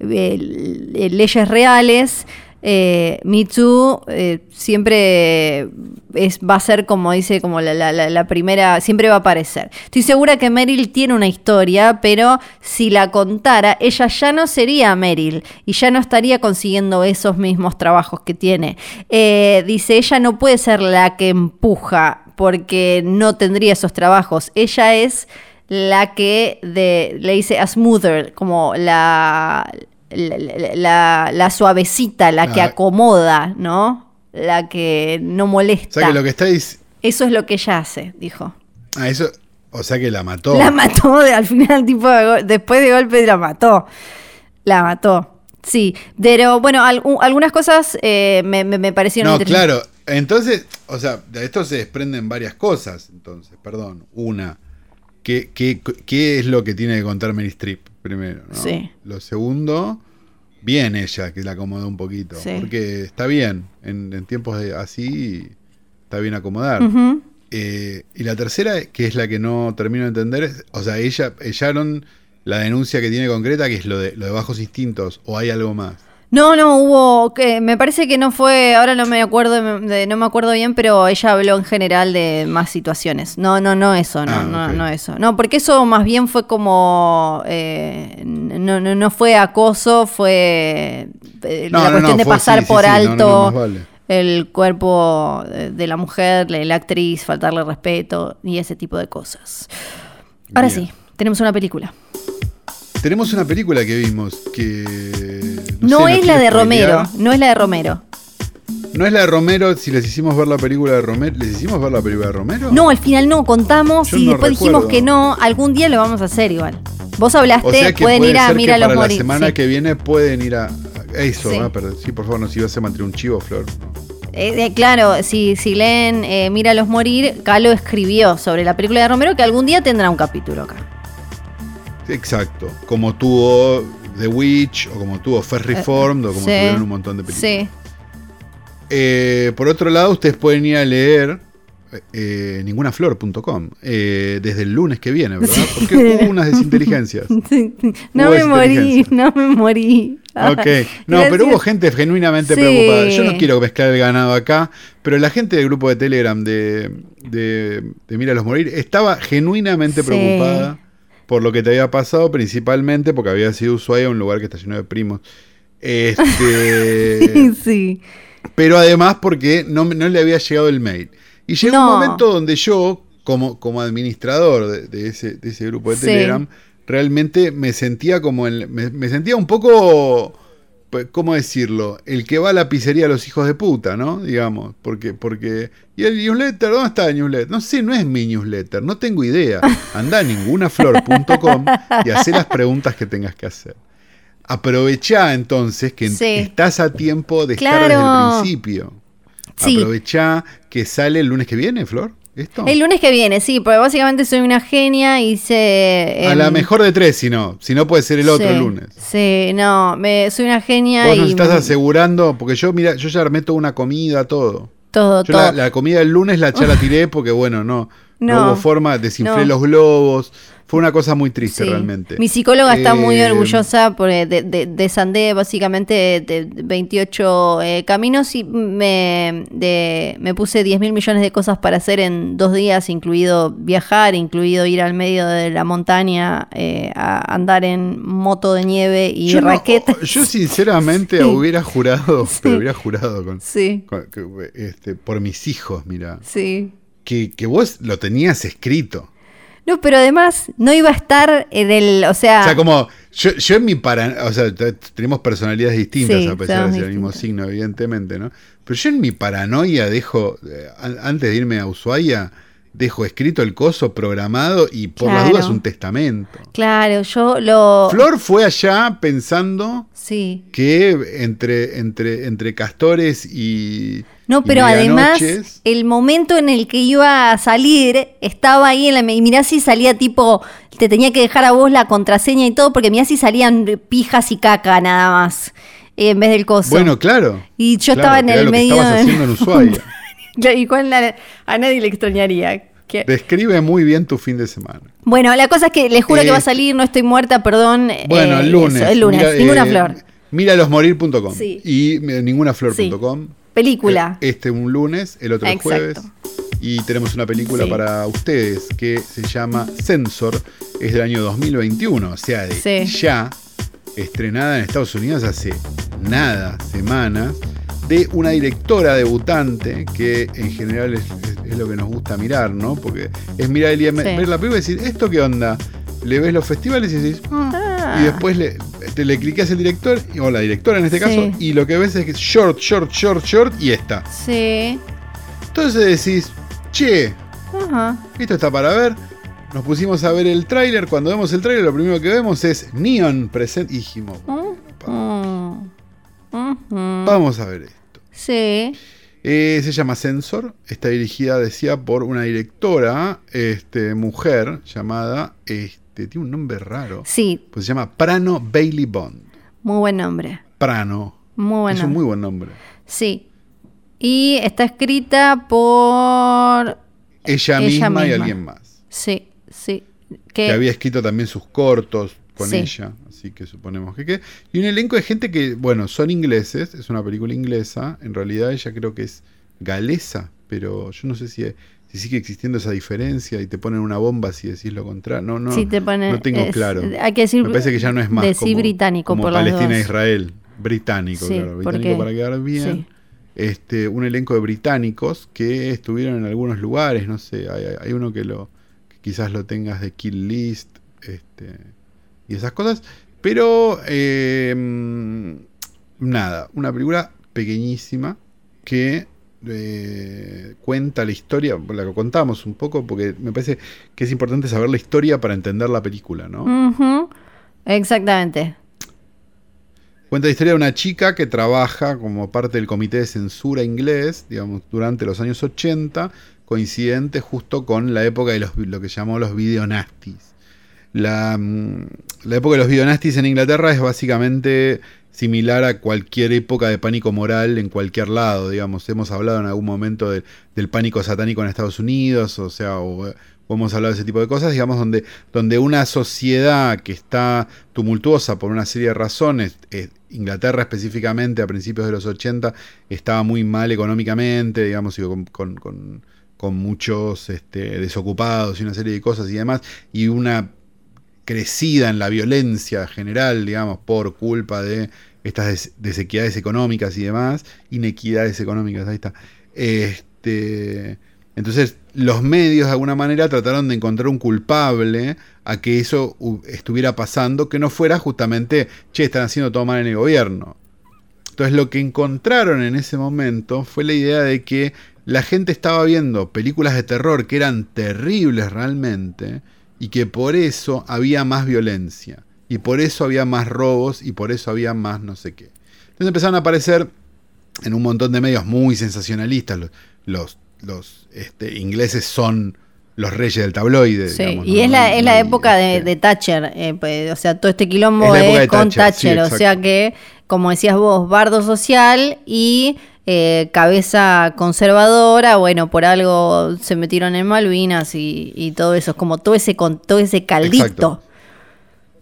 eh, leyes reales. Eh, Me Too eh, siempre es, va a ser como dice, como la, primera, siempre va a aparecer. Estoy segura que Meryl tiene una historia, pero si la contara, ella ya no sería Meryl y ya no estaría consiguiendo esos mismos trabajos que tiene. Eh, dice, ella no puede ser la que empuja porque no tendría esos trabajos. Ella es la que le dice a smoother, como la, la, la- la- la suavecita, la que acomoda, ¿no? la que no molesta. O sea que lo que está dic- Eso es lo que ella hace, dijo. Ah, eso. O sea que la mató. La mató de- al final, (laughs) tipo, de después de golpe la mató. La mató. Sí, pero bueno, al- u- algunas cosas eh, me, me- me parecieron No, claro. Entonces, o sea, de esto se desprenden varias cosas. Entonces, perdón. Una, ¿qué, qué, qué es lo que tiene que contar Meryl Streep primero? ¿no? Sí. Lo segundo, bien ella, que la acomodó un poquito. Sí. Porque está bien. En, en tiempos de, así, está bien acomodar. Eh, y la tercera, que es la que no termino de entender, es, o sea, ella, Sharon, la denuncia que tiene concreta, que es lo de, lo de bajos instintos, o hay algo más. No, no, hubo, que me parece que no fue, ahora no me acuerdo, de- no me acuerdo bien, pero ella habló en general de más situaciones. No, no, no eso, no, Ah, no, no eso. No, porque eso más bien fue como, eh, no, no, no fue acoso, fue eh, No, la no, no, cuestión de fue- pasar sí, por sí, alto vale. el cuerpo de de la mujer, la, la actriz, faltarle respeto y ese tipo de cosas. Ahora Bien. sí, tenemos una película. Tenemos una película que vimos que. No, sé, es la de. Romero, no es la de Romero. No es la de Romero, si les hicimos ver la película de Romero. ¿Les hicimos ver la película de Romero? No, al final no, contamos Yo y no después dijimos que no, algún día lo vamos a hacer igual. Vos hablaste, O sea que pueden puede ir a ser que Mira los para la Morir. semana sí. que viene pueden ir a. Eso, Sí. Sí, por favor, no si vas a mantener un chivo, Flor. Eh, eh, claro, si, si leen eh, Mira los Morir, Calo escribió sobre la película de Romero que algún día tendrá un capítulo acá. Exacto. Como tuvo The Witch, o como tuvo Fair Reformed, o como sí. tuvieron un montón de películas. Sí, Eh, por otro lado, ustedes pueden ir a leer eh, ningunaflor.com eh, desde el lunes que viene, ¿verdad? Porque hubo unas desinteligencias. (laughs) No Hubo me morí, no me morí. Ok, no, Gracias. pero hubo gente genuinamente Sí. preocupada. Yo no quiero mezclar el ganado acá, pero la gente del grupo de Telegram de, de, de Míralos Morir estaba genuinamente Sí. preocupada por lo que te había pasado, principalmente porque había sido Ushuaia, un lugar que está lleno de primos. Este, (laughs) sí. pero además porque no, no le había llegado el mail. Y llegó No. un momento donde yo, como, como administrador de, de ese, de ese grupo de Sí. Telegram, realmente me sentía como en, me, me sentía un poco, ¿cómo decirlo? El que va a la pizzería a los hijos de puta, ¿no? Digamos, porque, porque, y el newsletter, ¿dónde está el newsletter? No sé, no es mi newsletter, no tengo idea. Anda a ningunaflor.com y haz las preguntas que tengas que hacer. Aprovechá entonces que Sí. estás a tiempo de estar desde el principio. Sí. Aprovechá que sale el lunes que viene, Flor. ¿Esto? El lunes que viene, sí, porque básicamente soy una genia, hice... a em, la mejor de tres, si no. Si no, puede ser el otro sí, lunes. Sí, no, me, soy una genia Vos y... nos estás asegurando, porque yo, mira, yo ya armé toda una comida, todo. Todo, Yo todo. la, la comida del lunes la, ya la (laughs) tiré porque, bueno, no, no, No. hubo forma, desinflé No. los globos. Fue una cosa muy triste Sí. realmente. Mi psicóloga está muy Eh, orgullosa por, eh, de, de, desandé básicamente de, de 28 eh, caminos y me, de, me puse 10 mil millones de cosas para hacer en dos días, incluido viajar, incluido ir al medio de la montaña eh, a andar en moto de nieve y yo, no- raqueta. yo sinceramente (laughs) Sí. hubiera jurado, Sí. pero hubiera jurado con, Sí, con- este, por mis hijos, mira, sí. Que, que vos lo tenías escrito. No, pero además no iba a estar en el, o sea, O sea, como yo, yo en mi paranoia, o sea, tenemos personalidades distintas Sí, a pesar de ser el mismo signo, evidentemente, ¿no? Pero yo en mi paranoia dejo, eh, an- antes de irme a Ushuaia, dejo escrito el coso programado y por las dudas un testamento. claro, yo lo... Flor fue allá pensando Sí. que entre, entre, entre castores y. No, y pero además el momento en el que iba a salir estaba ahí en la y mirá si salía tipo te tenía que dejar a vos la contraseña y todo porque mirá si salían pijas y caca nada más eh, en vez del coso. Bueno, claro. y yo claro, estaba en el lo que medio estabas haciendo en (laughs) Ushuaia. Y cuál la- a nadie le extrañaría. Describe muy bien tu fin de semana. Bueno, la cosa es que les juro que va a Eh, salir, no estoy muerta, perdón. Bueno, eh, el lunes. eso, el lunes, Mira, ninguna eh, flor. Míralosmorir.com Sí. y eh, ningunaflor.com. Película. Eh, Este un lunes, el otro Exacto. jueves. Y tenemos una película Sí. para ustedes que se llama Censor. Es del año 2021, o sea, de Sí. ya estrenada en Estados Unidos hace nada, semanas, de una directora debutante que en general es, es- es lo que nos gusta mirar, ¿no? Porque es mirar el IM- Sí. ver la película y decir, ¿esto qué onda? Le ves los festivales y decís, ah, Ah. y después le, te le cliqueas el director, o la directora en este Sí. caso, y lo que ves es que es short, short, short, short, y está. Sí. Entonces decís, che, Ajá. esto está para ver. Nos pusimos a ver el tráiler. Cuando vemos el tráiler, lo primero que vemos es Neon presente. Y dijimos, Mm. Ujú. vamos a ver esto. Sí. Eh, se llama Sensor. Está dirigida, decía, por una directora, este, mujer, llamada, este, tiene un nombre raro. Sí, Pues se llama Prano Bailey Bond. muy buen nombre. Prano. Muy buen Es un muy buen nombre. Sí. Y está escrita por. Ella, Ella misma, y alguien más. Sí, sí. Que Que, había escrito también sus cortos con Sí. ella. Así que suponemos que, que. Y un elenco de gente que, bueno, son ingleses. Es una película inglesa. En realidad ella creo que es galesa. Pero yo no sé si, si sigue existiendo esa diferencia y te ponen una bomba si decís lo contrario. No, no. sí te pone. no tengo es- claro. Hay que decir. Me parece que ya no es más como, británico como por Palestina e. Israel. Británico, Sí, claro. porque- Británico para quedar bien. sí. Este, un elenco de británicos que estuvieron en algunos lugares, no sé, hay, hay- uno que lo quizás lo tengas de Kill List este, y esas cosas, pero eh, mm, nada, una película pequeñísima que eh, cuenta la historia, la que contamos un poco, porque me parece que es importante saber la historia para entender la película, ¿no? Exactamente. Cuenta la historia de una chica que trabaja como parte del comité de censura inglés, digamos, durante los años 80, coincidente justo con la época de los, lo que llamó los videonastis. La, mm, la época de los videonastis en Inglaterra es básicamente similar a cualquier época de pánico moral en cualquier lado, digamos. Hemos hablado en algún momento de- del pánico satánico en Estados Unidos, o sea, o, o hemos hablado de ese tipo de cosas, digamos, donde, donde una sociedad que está tumultuosa por una serie de razones, eh, Inglaterra específicamente a principios de los 80 estaba muy mal económicamente, digamos, y con- con muchos este, desocupados y una serie de cosas y demás, y una crecida en la violencia general, digamos, por culpa de estas des- desequidades económicas y demás, inequidades económicas, ahí está. Este, entonces, los medios de alguna manera trataron de encontrar un culpable a que eso estuviera pasando, que no fuera justamente, che, están haciendo todo mal en el gobierno. Entonces, lo que encontraron en ese momento fue la idea de que la gente estaba viendo películas de terror que eran terribles realmente y que por eso había más violencia y por eso había más robos y por eso había más no sé qué. Entonces empezaron a aparecer en un montón de medios muy sensacionalistas. Los, los, los, este, ingleses son los reyes del tabloide. Sí, digamos, y ¿no? es la, es la Y, época de, este, de Thatcher, eh, pues, o sea, todo este quilombo Es con Thatcher, sí, o sea que, como decías vos, bardo social y eh, cabeza conservadora, bueno, por algo se metieron en Malvinas y, todo eso, es como todo ese, con, todo ese caldito.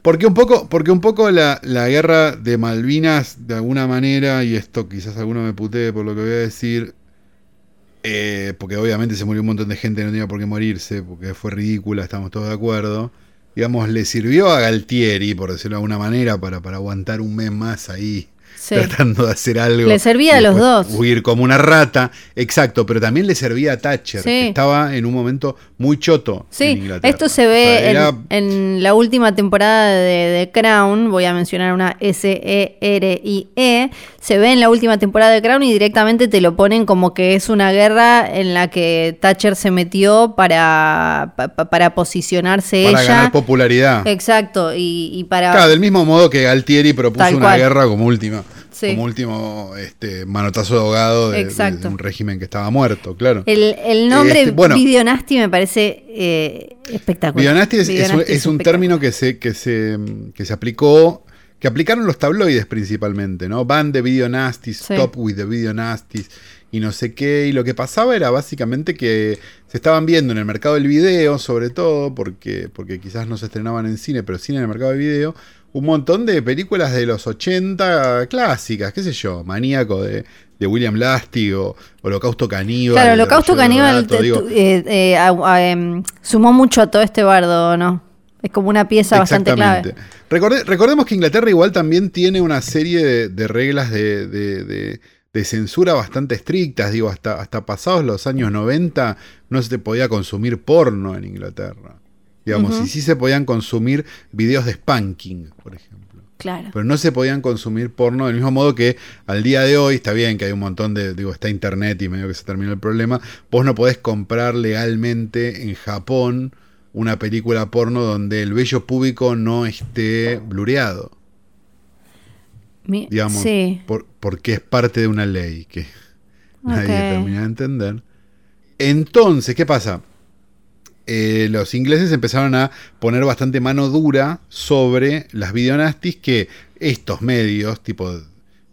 Porque un poco, porque un poco la, la guerra de Malvinas, de alguna manera, y esto quizás alguno me putee por lo que voy a decir, eh, porque obviamente se murió un montón de gente, no tenía por qué morirse, porque fue ridícula, estamos todos de acuerdo. Digamos, le sirvió a Galtieri, por decirlo de alguna manera, para, para aguantar un mes más ahí, Sí. tratando de hacer algo. Le servía a los dos. Huir como una rata, exacto, pero también le servía a Thatcher, Sí. que estaba en un momento muy choto. en Sí, Inglaterra. esto se O ve sea, en, era- en la última temporada de, Crown, voy a mencionar una S-E-R-I-E, se ve en la última temporada de Crown y directamente te lo ponen como que es una guerra en la que Thatcher se metió para, pa- pa- para posicionarse para ella. ganar popularidad. Exacto, y, y para... Claro, del mismo modo que Galtieri propuso una guerra como última, Sí. como último este, manotazo de ahogado de, de- Exacto. de un régimen que estaba muerto, claro. el, el nombre Este, bueno. Videonasty me parece eh, espectacular. Videonasty es, es un- es término que se, que, se, que se aplicó, que aplicaron los tabloides principalmente, ¿no? Ban de videonasties, Sí. stop with the videonasties y no sé qué. Y lo que pasaba era básicamente que se estaban viendo en el mercado del video, sobre todo, porque, porque quizás no se estrenaban en cine, pero sí en el mercado del video, un montón de películas de los 80 clásicas, qué sé yo, Maníaco de, de William Lastig o Holocausto Caníbal. Claro, Holocausto Caníbal te- digo, eh, eh, a- a- em, sumó mucho a todo este bardo, ¿no? Es como una pieza bastante clave. Recorde- recordemos que Inglaterra igual también tiene una serie de, de reglas de, de- de- de censura bastante estrictas. Digo, hasta, hasta pasados los años 90 no se te podía consumir porno en Inglaterra. Digamos, Ujú. y sí se podían consumir videos de spanking, por ejemplo. Claro. Pero no se podían consumir porno del mismo modo que al día de hoy, está bien que hay un montón de, digo, está internet y medio que se terminó el problema, vos no podés comprar legalmente en Japón una película porno donde el vello público no esté blureado, Mi- digamos, sí. por- porque es parte de una ley que nadie termina de entender. Entonces, ¿qué pasa? Eh, los ingleses empezaron a poner bastante mano dura sobre las videonastis que estos medios, tipo,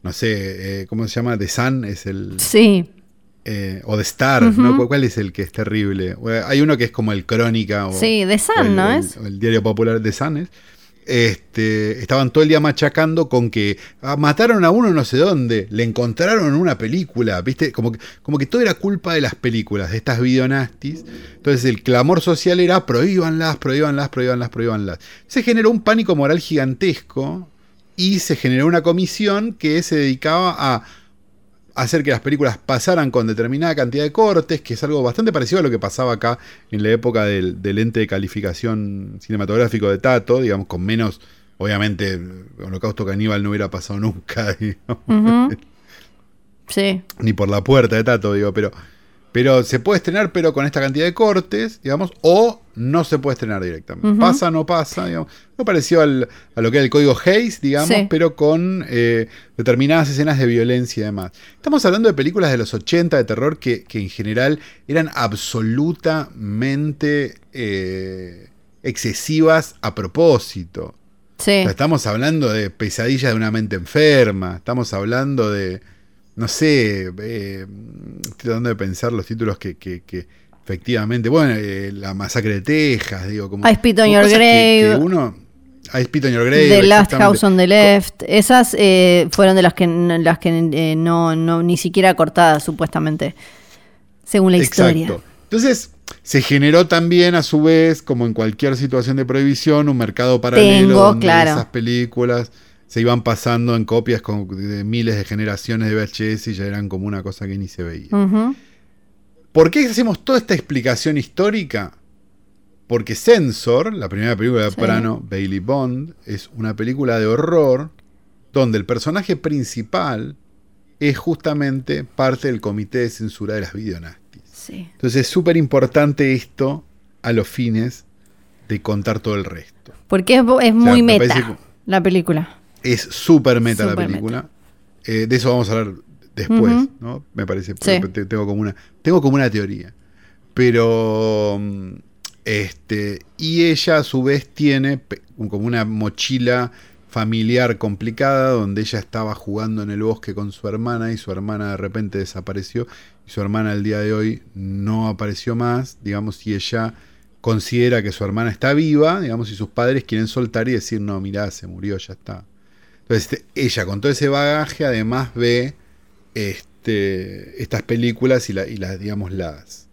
no sé, eh, ¿cómo se llama? The Sun es el... Sí. eh, o The Star. ¿no? ¿Cuál- ¿Cuál es el que es terrible? Bueno, Hay uno que es como el Crónica o, Sí, The o Sun, el, ¿no el- es? o el diario popular The Sun. es. Este, estaban todo el día machacando con que ah, mataron a uno no sé dónde, le encontraron una película, ¿viste? Como que, como que todo era culpa de las películas, de estas videonastis. Entonces el clamor social era prohíbanlas, prohíbanlas, prohíbanlas, prohíbanlas. Se generó un pánico moral gigantesco y se generó una comisión que se dedicaba a hacer que las películas pasaran con determinada cantidad de cortes, que es algo bastante parecido a lo que pasaba acá en la época del, del ente de calificación cinematográfico de Tato, digamos, con menos, obviamente, Holocausto Caníbal no hubiera pasado nunca, (laughs) digamos. Sí. ni por la puerta de Tato, digo, pero, pero se puede estrenar, pero con esta cantidad de cortes, digamos, o no se puede estrenar directamente. Ujú. Pasa, no pasa, digamos. No pareció al- a lo que era el código Hayes, digamos, Sí. pero con eh, determinadas escenas de violencia y demás. Estamos hablando de películas de los 80 de terror que, que en general eran absolutamente eh, excesivas a propósito. Sí. O sea, estamos hablando de pesadillas de una mente enferma. Estamos hablando de. No sé. eh, estoy tratando de pensar los títulos que, que- que efectivamente. Bueno, eh, la masacre de Texas, digo. Como, I Spit on Your cosas que- Grave. que uno. I Spit on Your Grave. The Last. House on the Left. Esas eh, fueron de las que, las que eh, no, no, ni siquiera cortadas, supuestamente. Según la historia. Exacto. Entonces, se generó también, a su vez, como en cualquier situación de prohibición, un mercado paralelo Tengo, donde claro. esas películas se iban pasando en copias con- de miles de generaciones de VHS y ya eran como una cosa que ni se veía. Ujú. ¿Por qué hacemos toda esta explicación histórica? Porque Censor, la primera película de Sí. Prano, Bailey Bond, es una película de horror donde el personaje principal es justamente parte del comité de censura de las videonastis. Sí. Entonces es súper importante esto a los fines de contar todo el resto. Porque es, muy me meta la película. Es súper meta la película. Eh, de eso vamos a hablar después. ¿no? Me parece. Sí. Tengo como una. Tengo como una teoría. Pero. mm, Este. Y ella a su vez tiene como una mochila familiar complicada donde ella estaba jugando en el bosque con su hermana y su hermana de repente desapareció y su hermana al día de hoy no apareció más, digamos, y ella considera que su hermana está viva, digamos, y sus padres quieren soltar y decir, no, mirá, se murió, ya está. Entonces, este, ella con todo ese bagaje además ve este, estas películas y, la, y las, digamos, las,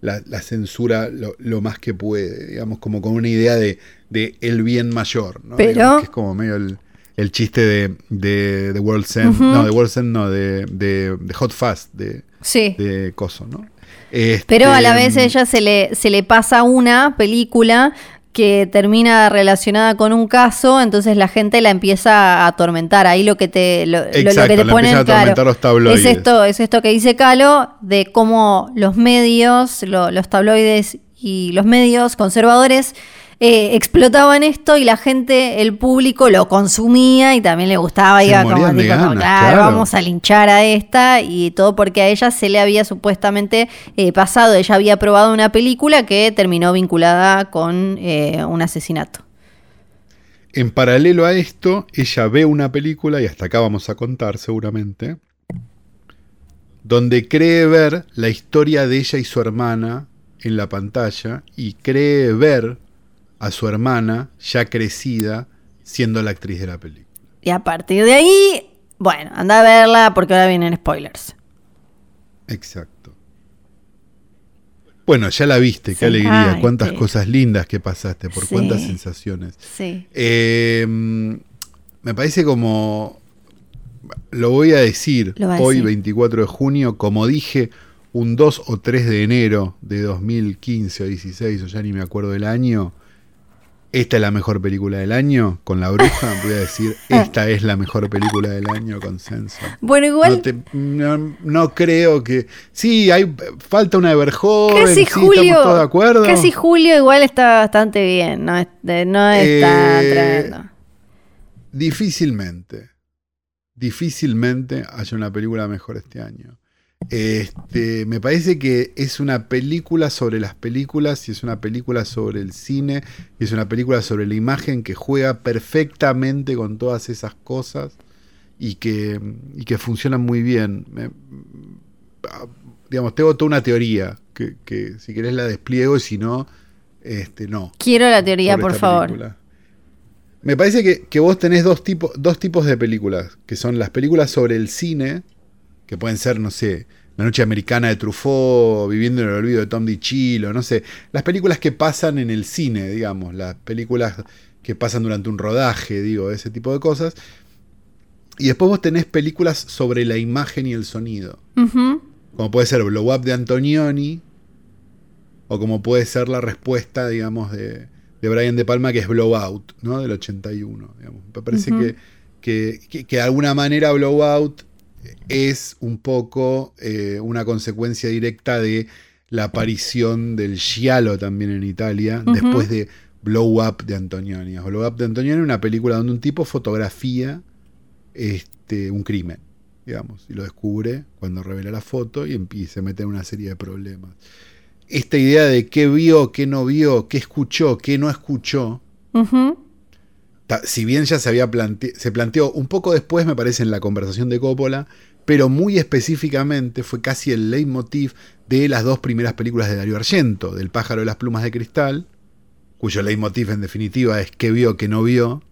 la, la censura lo, lo más que puede, digamos, como con una idea de, de el bien mayor, ¿no? Pero- Digamos que es como medio el, el chiste de, de, de World's End, no, de World's End, no, de, de, de Hot Fast, de, Sí. de Coso, ¿no? Este, Pero a la vez ella se le, se le pasa una película que termina relacionada con un caso, entonces la gente la empieza a atormentar. Ahí lo que te, lo, lo- lo Exacto, que te ponen, a claro, los tabloides. es esto, es esto que dice Calo, de cómo los medios, lo- los tabloides y los medios conservadores eh, explotaban esto y la gente, el público lo consumía y también le gustaba, Se iba como, claro. vamos a linchar a esta y todo porque a ella se le había supuestamente eh, pasado, ella había probado una película que terminó vinculada con eh, un asesinato. En paralelo a esto, ella ve una película, y hasta acá vamos a contar seguramente, donde cree ver la historia de ella y su hermana en la pantalla y cree ver a su hermana ya crecida siendo la actriz de la película. Y a partir de ahí, bueno, anda a verla porque ahora vienen spoilers. Exacto. Bueno, ya la viste, qué alegría, Ay, cuántas sí. cosas lindas que pasaste, por Sí. cuántas sensaciones. Sí. Eh, me parece como. Lo voy a decir a hoy, decir. 24 de junio, como dije un 2 o 3 de enero de 2015 o 16, o ya ni me acuerdo del año, esta es la mejor película del año con La Bruja, voy a decir, (laughs) esta es la mejor película del año con Sensor. Bueno, igual. No, te- no- no creo que. Sí, hay falta una Everjoven, Casi sí, Julio. estamos todos de acuerdo. Casi Julio igual está bastante bien. No es, de- no es tan Eh, tremendo. Difícilmente. Difícilmente haya una película mejor este año. Este, me parece que es una película sobre las películas y es una película sobre el cine y es una película sobre la imagen que juega perfectamente con todas esas cosas y que, y que funcionan muy bien. Me- digamos, tengo toda una teoría que, que si querés la despliego y si no, este, no Quiero la teoría, por favor. película. Me parece que, que vos tenés dos, dos tipos de películas, que son las películas sobre el cine, que pueden ser, no sé, La Noche Americana de Truffaut, Viviendo en el Olvido de Tom DiCillo, no sé, las películas que pasan en el cine, digamos, las películas que pasan durante un rodaje, digo, ese tipo de cosas. Y después vos tenés películas sobre la imagen y el sonido como puede ser Blow Up de Antonioni, o como puede ser la respuesta, digamos, de, de Brian De Palma, que es Blowout, ¿no? Del 81. Digamos. Me parece que, que- que de alguna manera Blowout es un poco eh, una consecuencia directa de la aparición del giallo también en Italia, después de Blow Up de Antonioni. Blow Up de Antonioni es una película donde un tipo fotografía este, un crimen, digamos, y lo descubre cuando revela la foto y, se mete en una serie de problemas. Esta idea de qué vio, qué no vio, qué escuchó, qué no escuchó, si bien ya se había plante- se planteó un poco después, me parece, en la conversación de Coppola, pero muy específicamente fue casi el leitmotiv de las dos primeras películas de Dario Argento, del pájaro de las plumas de cristal, cuyo leitmotiv en definitiva es qué vio, qué no vio,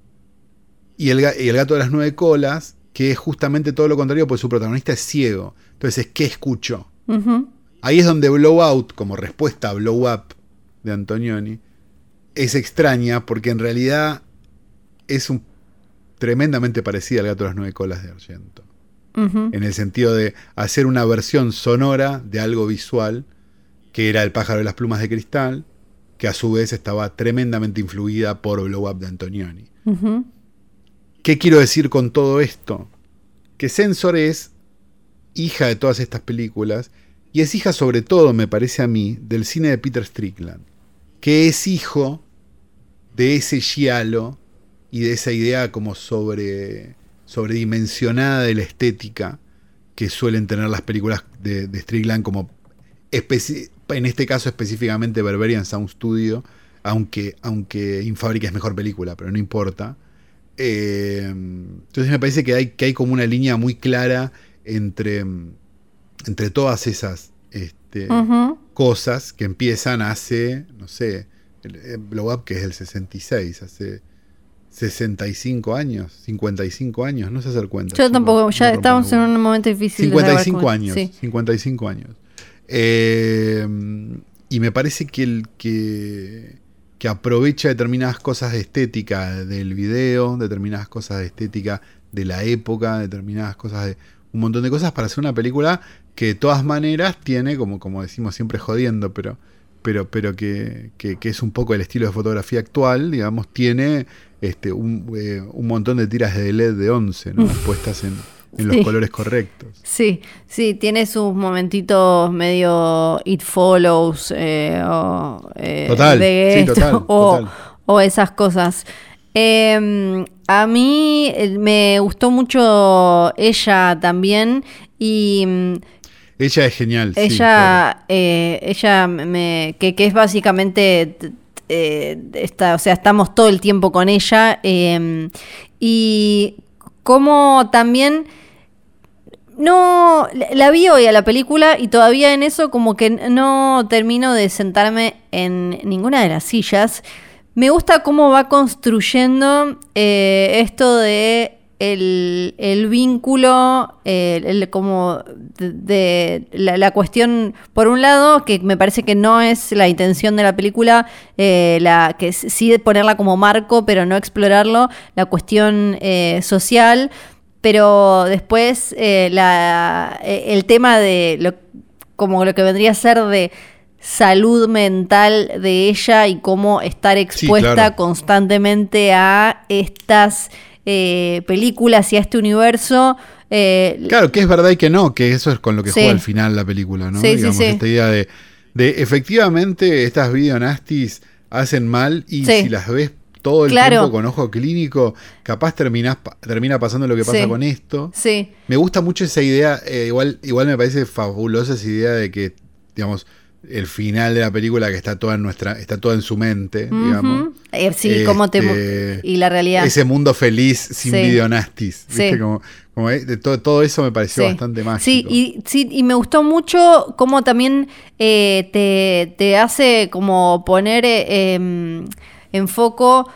y el, ga- y el gato de las nueve colas, que es justamente todo lo contrario, pues su protagonista es ciego. Entonces es qué escuchó. Ahí es donde Blowout, como respuesta a Blow Up de Antonioni, es extraña porque en realidad es un, tremendamente parecida al gato de las nueve colas de Argento. En el sentido de hacer una versión sonora de algo visual, que era el pájaro de las plumas de cristal, que a su vez estaba tremendamente influida por Blow Up de Antonioni. ¿Qué quiero decir con todo esto? Que Sensor es hija de todas estas películas y es hija sobre todo, me parece a mí, del cine de Peter Strickland, que es hijo de ese giallo y de esa idea como sobre sobredimensionada de la estética que suelen tener las películas de, de Strickland como en este caso específicamente Berberian Sound Studio, aunque, aunque Infábrica es mejor película, pero no importa. Eh, entonces me parece que hay, que hay como una línea muy clara entre, entre todas esas este, cosas que empiezan hace, no sé, el, el Blow Up que es el 66, hace 65 años, 55 años, no sé hacer cuenta. Yo tampoco, ya estamos en un momento difícil. de saber 55 cómo- años. Sí. 55 años. Eh, y me parece que el que, que aprovecha determinadas cosas de estética del video, determinadas cosas de estética de la época, determinadas cosas de un montón de cosas para hacer una película que de todas maneras tiene, como, como decimos siempre jodiendo, pero, pero, pero que, que- que es un poco el estilo de fotografía actual, digamos, tiene este, un, eh, un montón de tiras de LED de 11, ¿no? puestas en, en los Sí. colores correctos. Sí, sí, tiene sus momentitos medio It Follows eh, o eh, Total, de sí, total, (laughs) o, total. o esas cosas. Eh, a mí me gustó mucho ella también y mm, Ella es genial. sí, ella, claro. eh, ella me, que, que es básicamente, eh, está, o sea, estamos todo el tiempo con ella eh, y como también no la- vi hoy a la película y todavía en eso como que no termino de sentarme en ninguna de las sillas. Me gusta cómo va construyendo eh, esto de el, el vínculo, el- como de, de la, la cuestión, por un lado, que me parece que no es la intención de la película, eh, la, que sí ponerla como marco, pero no explorarlo, la cuestión eh, social, pero después eh, la, eh, el tema de lo, como lo que vendría a ser de salud mental de ella y cómo estar expuesta claro. constantemente a estas eh, películas y a este universo. eh, Claro, que es verdad y que no, que eso es con lo que Sí. juega al final la película, ¿no? Sí, Digamos, sí. esta idea de, de efectivamente estas videonastis hacen mal y si las ves todo el Claro. tiempo con ojo clínico, capaz terminás, termina pasando lo que pasa Sí. con esto. sí, Me gusta mucho esa idea, eh, igual, igual me parece fabulosa esa idea de que, digamos, el final de la película que está toda en nuestra, está toda en su mente, digamos. Eh, sí, cómo te Este, y la realidad. Ese mundo feliz sin Sí. videonastis. ¿viste? Sí. Como, como, eh, de todo, todo eso me pareció Sí. bastante mágico. Sí y, sí, y me gustó mucho cómo también eh, te, te hace como poner eh, em, en foco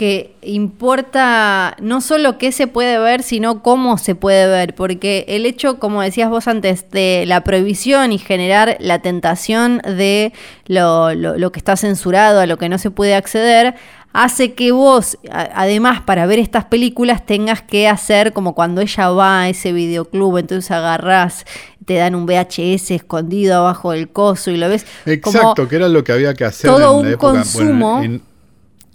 que importa no solo qué se puede ver, sino cómo se puede ver, porque el hecho, como decías vos antes, de la prohibición y generar la tentación de lo, lo- lo que está censurado, a lo que no se puede acceder, hace que vos, además, para ver estas películas, tengas que hacer como cuando ella va a ese videoclub, entonces agarrás, te dan un VHS escondido abajo del coso y lo ves Exacto, como que era lo que había que hacer todo en un la época, bueno, consumo. en,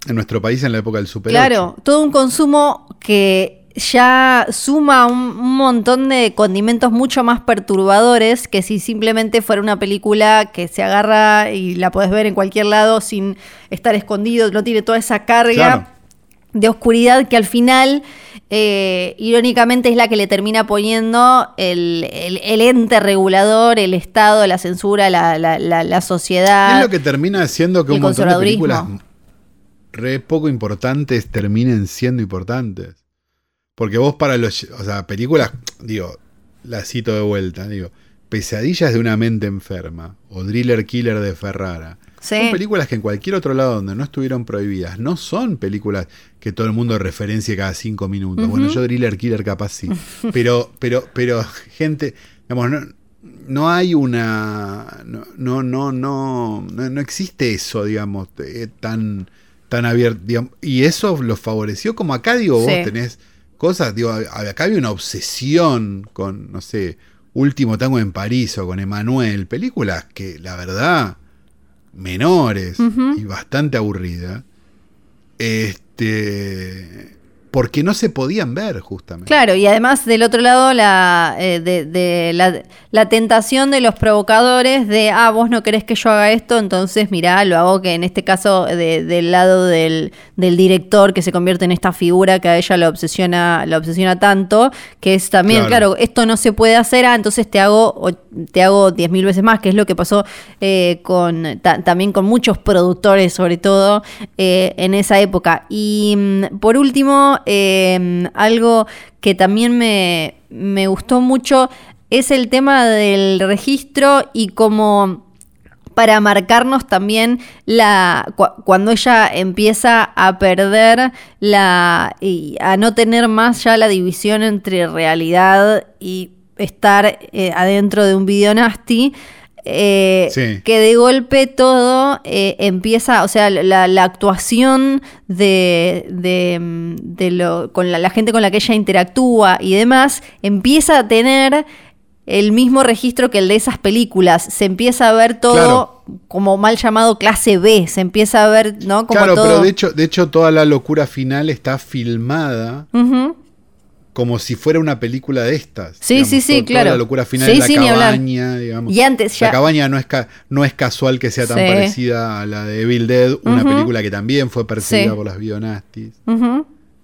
en nuestro país en la época del Super Claro, 8. todo un consumo que ya suma un, un montón de condimentos mucho más perturbadores que si simplemente fuera una película que se agarra y la podés ver en cualquier lado sin estar escondido, no tiene toda esa carga Claro. de oscuridad que al final, eh, irónicamente, es la que le termina poniendo el, el- el ente regulador, el Estado, la censura, la, la- la- la sociedad. Es lo que termina haciendo que un montón de películas re poco importantes terminen siendo importantes. Porque vos para los... O sea, películas, digo, la cito de vuelta, digo, Pesadillas de una mente enferma o Driller Killer de Ferrara. Sí. Son películas que en cualquier otro lado donde no estuvieron prohibidas, no son películas que todo el mundo referencie cada cinco minutos. Bueno, yo Driller Killer capaz sí. (laughs) Pero, pero, pero, gente, digamos, no, no hay una. No, no, no, no, no, no existe eso, digamos, eh, tan, tan abierto. digamos, y eso lo favoreció, como acá, digo, vos Sí. tenés cosas, digo, acá había una obsesión con, no sé, Último Tango en París o con Emanuel, películas que la verdad menores y bastante aburridas. Este. Porque no se podían ver, justamente. Claro, y además del otro lado la, eh, de, de la, la tentación de los provocadores de, ah, vos no querés que yo haga esto, entonces mirá, lo hago que en este caso de- del lado del, del director que se convierte en esta figura que a ella la obsesiona, la obsesiona tanto, que es también, Claro. claro, esto no se puede hacer, ah, entonces te hago, o- te hago diez mil veces más, que es lo que pasó eh, con ta- también con muchos productores, sobre todo eh, en esa época. Y mm, por último, eh, algo que también me, me gustó mucho es el tema del registro y como para marcarnos también la cu- cuando ella empieza a perder la y a no tener más ya la división entre realidad y estar eh, adentro de un videonasty eh, Sí. que de golpe todo eh, empieza, o sea, la, la actuación de, de, mm, de lo, con la, la gente con la que ella interactúa y demás, empieza a tener el mismo registro que el de esas películas. Se empieza a ver todo Claro. como mal llamado clase B. Se empieza a ver, ¿no? Como claro, todo. pero de hecho, de hecho toda la locura final está filmada. Como si fuera una película de estas. Sí, sí, sí, toda claro. la locura final Sí, de la sí, cabaña, digamos. Y antes ya- La cabaña no es, ca- no es casual que sea tan Sí. parecida a la de Evil Dead, una película que también fue perseguida por las Bionastis.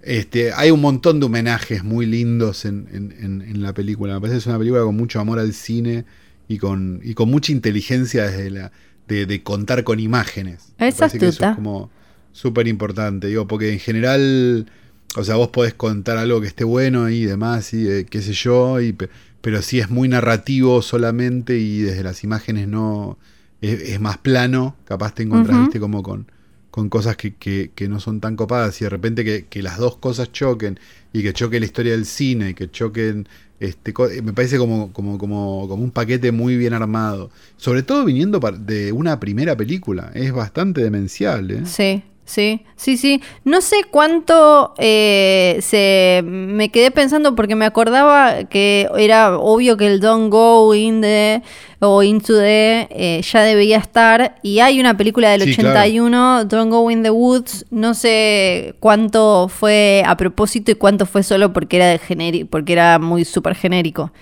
Este, hay un montón de homenajes muy lindos en, en- en- en la película. Me parece que es una película con mucho amor al cine y con, y con mucha inteligencia desde la, de, de contar con imágenes. Me Es parece que eso es como súper importante, digo, porque en general, o sea, vos podés contar algo que esté bueno y demás, y eh, qué sé yo, y, pe- pero si es muy narrativo solamente y desde las imágenes no es, es más plano, capaz te encontrás, viste, como con, con cosas que, que- que no son tan copadas y de repente que, que las dos cosas choquen y que choque la historia del cine y que choquen este co- me parece como, como, como, como un paquete muy bien armado sobre todo viniendo de una primera película es bastante demencial ¿eh? Sí. Sí, sí, sí. No sé cuánto eh, se me quedé pensando porque me acordaba que era obvio que el Don't Go in the o Into the eh, ya debía estar y hay una película del Sí, 81, Don't Go in the Woods. No sé cuánto fue a propósito y cuánto fue solo porque era de porque era muy súper genérico.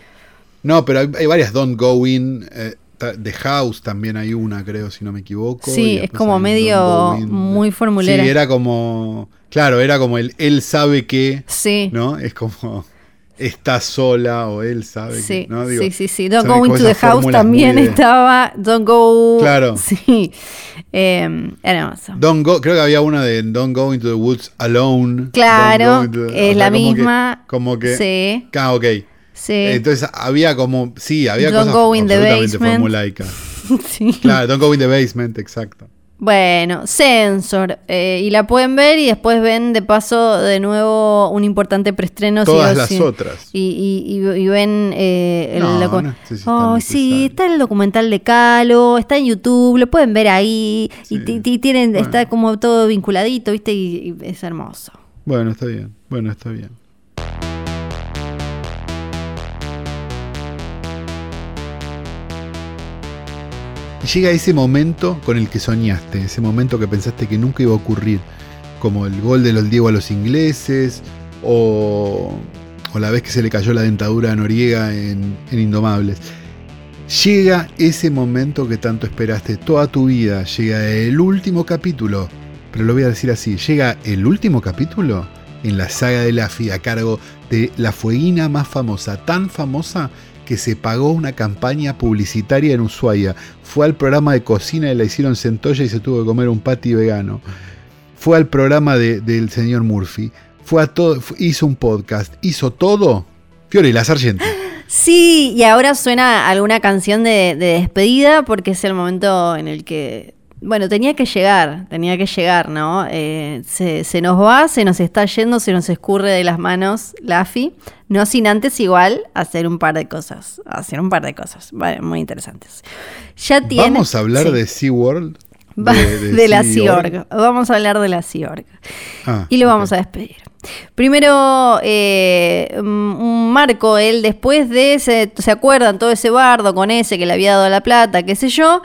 No, pero hay, hay varias Don't Go In. eh, The House también hay una, creo, si no me equivoco. Sí, es como medio muy formulera. Sí, era como. Claro, era como el él sabe que. Sí. ¿No? Es como. Está sola o él sabe Sí, que. ¿no? Digo, sí, sí, sí. Don't Go into the House también de- estaba. Don't Go. Claro. (laughs) Sí. Eh, hermoso. Don't go, creo que había una de Don't Go into the Woods Alone. Claro, es la como que- misma. como que. Sí. Ah, ok. Sí. Entonces había como. Sí, había Don't cosas go in the absolutamente basement. formulaicas. (laughs) sí. Claro, Don't Go in the Basement, exacto. Bueno, Sensor. eh, y la pueden ver y después ven de paso de nuevo un importante preestreno. Todas las otras. Y, y- y- y ven eh, el No, no Oh, sí, está el documental de Calo, está en YouTube, lo pueden ver ahí. Y, Sí. ti- tienen, Bueno. está como todo vinculadito, ¿viste? Y, y es hermoso. Bueno, está bien. Bueno, está bien. Llega ese momento con el que soñaste, ese momento que pensaste que nunca iba a ocurrir, como el gol de los Diego a los ingleses, o, o la vez que se le cayó la dentadura a Noriega en, Indomables. Llega ese momento que tanto esperaste toda tu vida, llega el último capítulo, pero lo voy a decir así, llega el último capítulo en la saga de Laffy a cargo de la fueguina más famosa, tan famosa que se pagó una campaña publicitaria en Ushuaia. Fue al programa de cocina y la hicieron centolla y se tuvo que comer un patty vegano. Fue al programa de- del señor Murphy. Fue hizo un podcast, hizo todo. Fiore, la sargento. Sí, y ahora suena alguna canción de despedida porque es el momento en el que, bueno, tenía que llegar, tenía que llegar, ¿no? Eh, se, se nos va, se nos está yendo, se nos escurre de las manos Laffy, no sin antes igual hacer un par de cosas, hacer un par de cosas, vale, muy interesantes. Ya tiene, Vamos a hablar sí. de SeaWorld. Va- de, (laughs) la Sea. Vamos a hablar de la Sea. Ah, Y lo vamos a despedir. Primero, eh, mm, Marco, él después de ese, ¿se acuerdan? Todo ese bardo con ese que le había dado la plata, qué sé yo,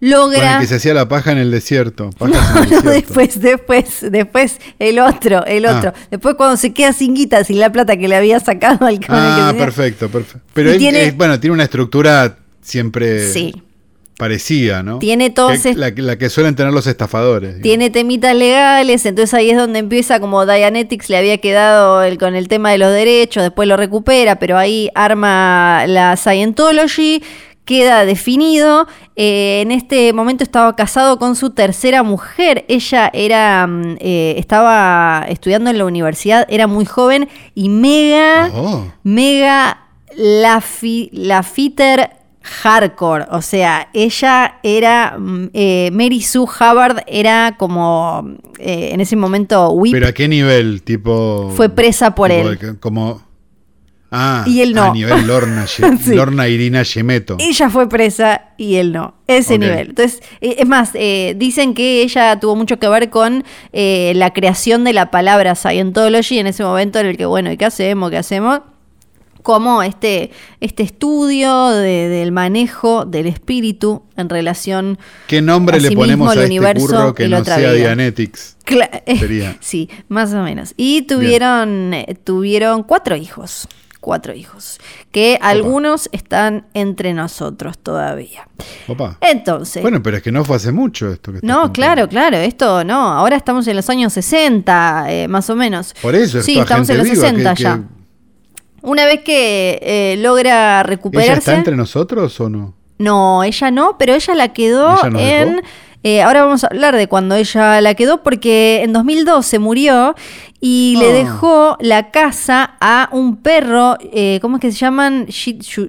Con logra... el que se hacía la paja en el desierto. (laughs) No, Pajas en el no, después, después, después el otro, el Ah. otro. Después cuando se queda sin guita, sin la plata que le había sacado al que Ah, perfecto, perfecto. Pero él, tiene- es- bueno, tiene una estructura siempre Sí. parecida, ¿no? Tiene todos Que- la, la que suelen tener los estafadores. digamos. Tiene temitas legales, entonces ahí es donde empieza, como Dianetics le había quedado el- con el tema de los derechos, después lo recupera, pero ahí arma la Scientology, queda definido. Eh, en este momento estaba casado con su tercera mujer. Ella era, mm, eh, estaba estudiando en la universidad, era muy joven y mega, Oh. mega lafi, lafiter hardcore. O sea, ella era, mm, eh, Mary Sue Hubbard era como eh, en ese momento whip. Pero a qué nivel, tipo. Fue presa por él. de- Como. Ah, Y él no. A nivel Lorna, (laughs) Sí. Lorna Irina Yemeto. Ella fue presa y él no. Ese nivel. Entonces, eh, es más, eh, dicen que ella tuvo mucho que ver con eh, la creación de la palabra Scientology en ese momento en el que, bueno, ¿y qué hacemos? ¿Qué hacemos? Como este, este estudio de- del manejo del espíritu en relación ¿Qué nombre le Asimismo, ponemos el a este curro que no sea. Dianetics? Cla- (laughs) Sería. Sí, más o menos. Y tuvieron, eh, tuvieron cuatro hijos. Cuatro hijos. Que algunos están entre nosotros todavía. Opa. Entonces. Bueno, pero es que no fue hace mucho esto que no, claro, claro. Esto no. Ahora estamos en los años 60, eh, más o menos. Por eso es Sí, estamos en los viva, 60 que- ya. que- Una vez que eh, logra ¿Ella recuperarse. está entre nosotros o no? No, ella no, pero ella la quedó ¿Ella en... dejó? Eh, ahora vamos a hablar de cuando ella la quedó, porque en 2012 murió y le Ah. dejó la casa a un perro, eh, ¿cómo es que se llaman? Shih Tzu,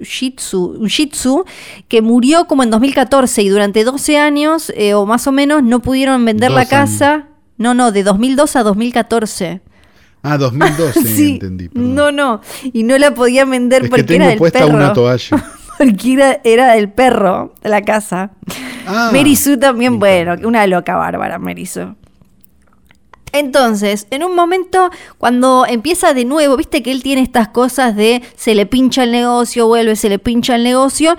Shih Tzu, que murió como en 2014 y durante 12 años eh, o más o menos no pudieron vender la años. casa. No, no, de 2002 a 2014. Ah, 2012, (laughs) sí, entendí. perdón. no, no, y no la podían vender es que porque era tengo del puesta perro. una toalla. (laughs) Porque era, era del perro de la casa. Ah, Mary Sue también, bueno, una loca bárbara, Mary Sue. Entonces, en un momento, cuando empieza de nuevo, viste que él tiene estas cosas de se le pincha el negocio, vuelve, se le pincha el negocio,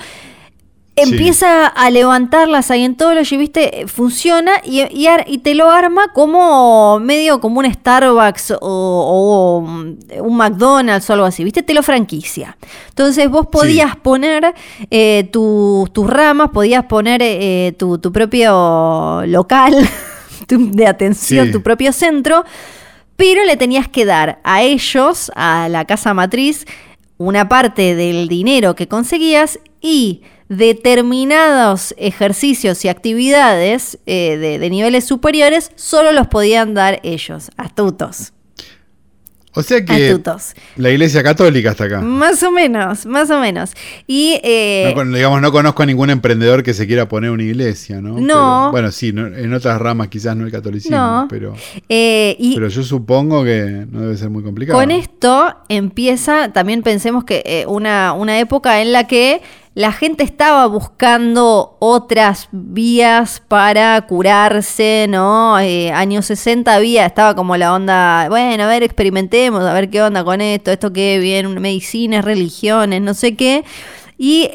empieza a levantar la Scientology, viste, funciona y, y, te lo arma como medio como un Starbucks o, un McDonald's o algo así, viste, te lo franquicia. Entonces vos podías poner eh, tus ramas, podías poner eh, tu, propio local (laughs) de atención, tu propio centro, pero le tenías que dar a ellos, a la casa matriz, una parte del dinero que conseguías y determinados ejercicios y actividades eh, de, niveles superiores solo los podían dar ellos, astutos. O sea que la Iglesia Católica está acá. Más o menos, más o menos. Y eh, no, digamos, no conozco a ningún emprendedor que se quiera poner una iglesia, ¿no? No. bueno, sí, en otras ramas quizás no el catolicismo, pero, eh, pero yo supongo que no debe ser muy complicado. Con esto empieza, también pensemos que una, una época en la que la gente estaba buscando otras vías para curarse, ¿no? Eh, años 60 había, estaba como la onda, bueno, a ver, experimentemos, a ver qué onda con esto, esto qué bien, medicinas, religiones, no sé qué.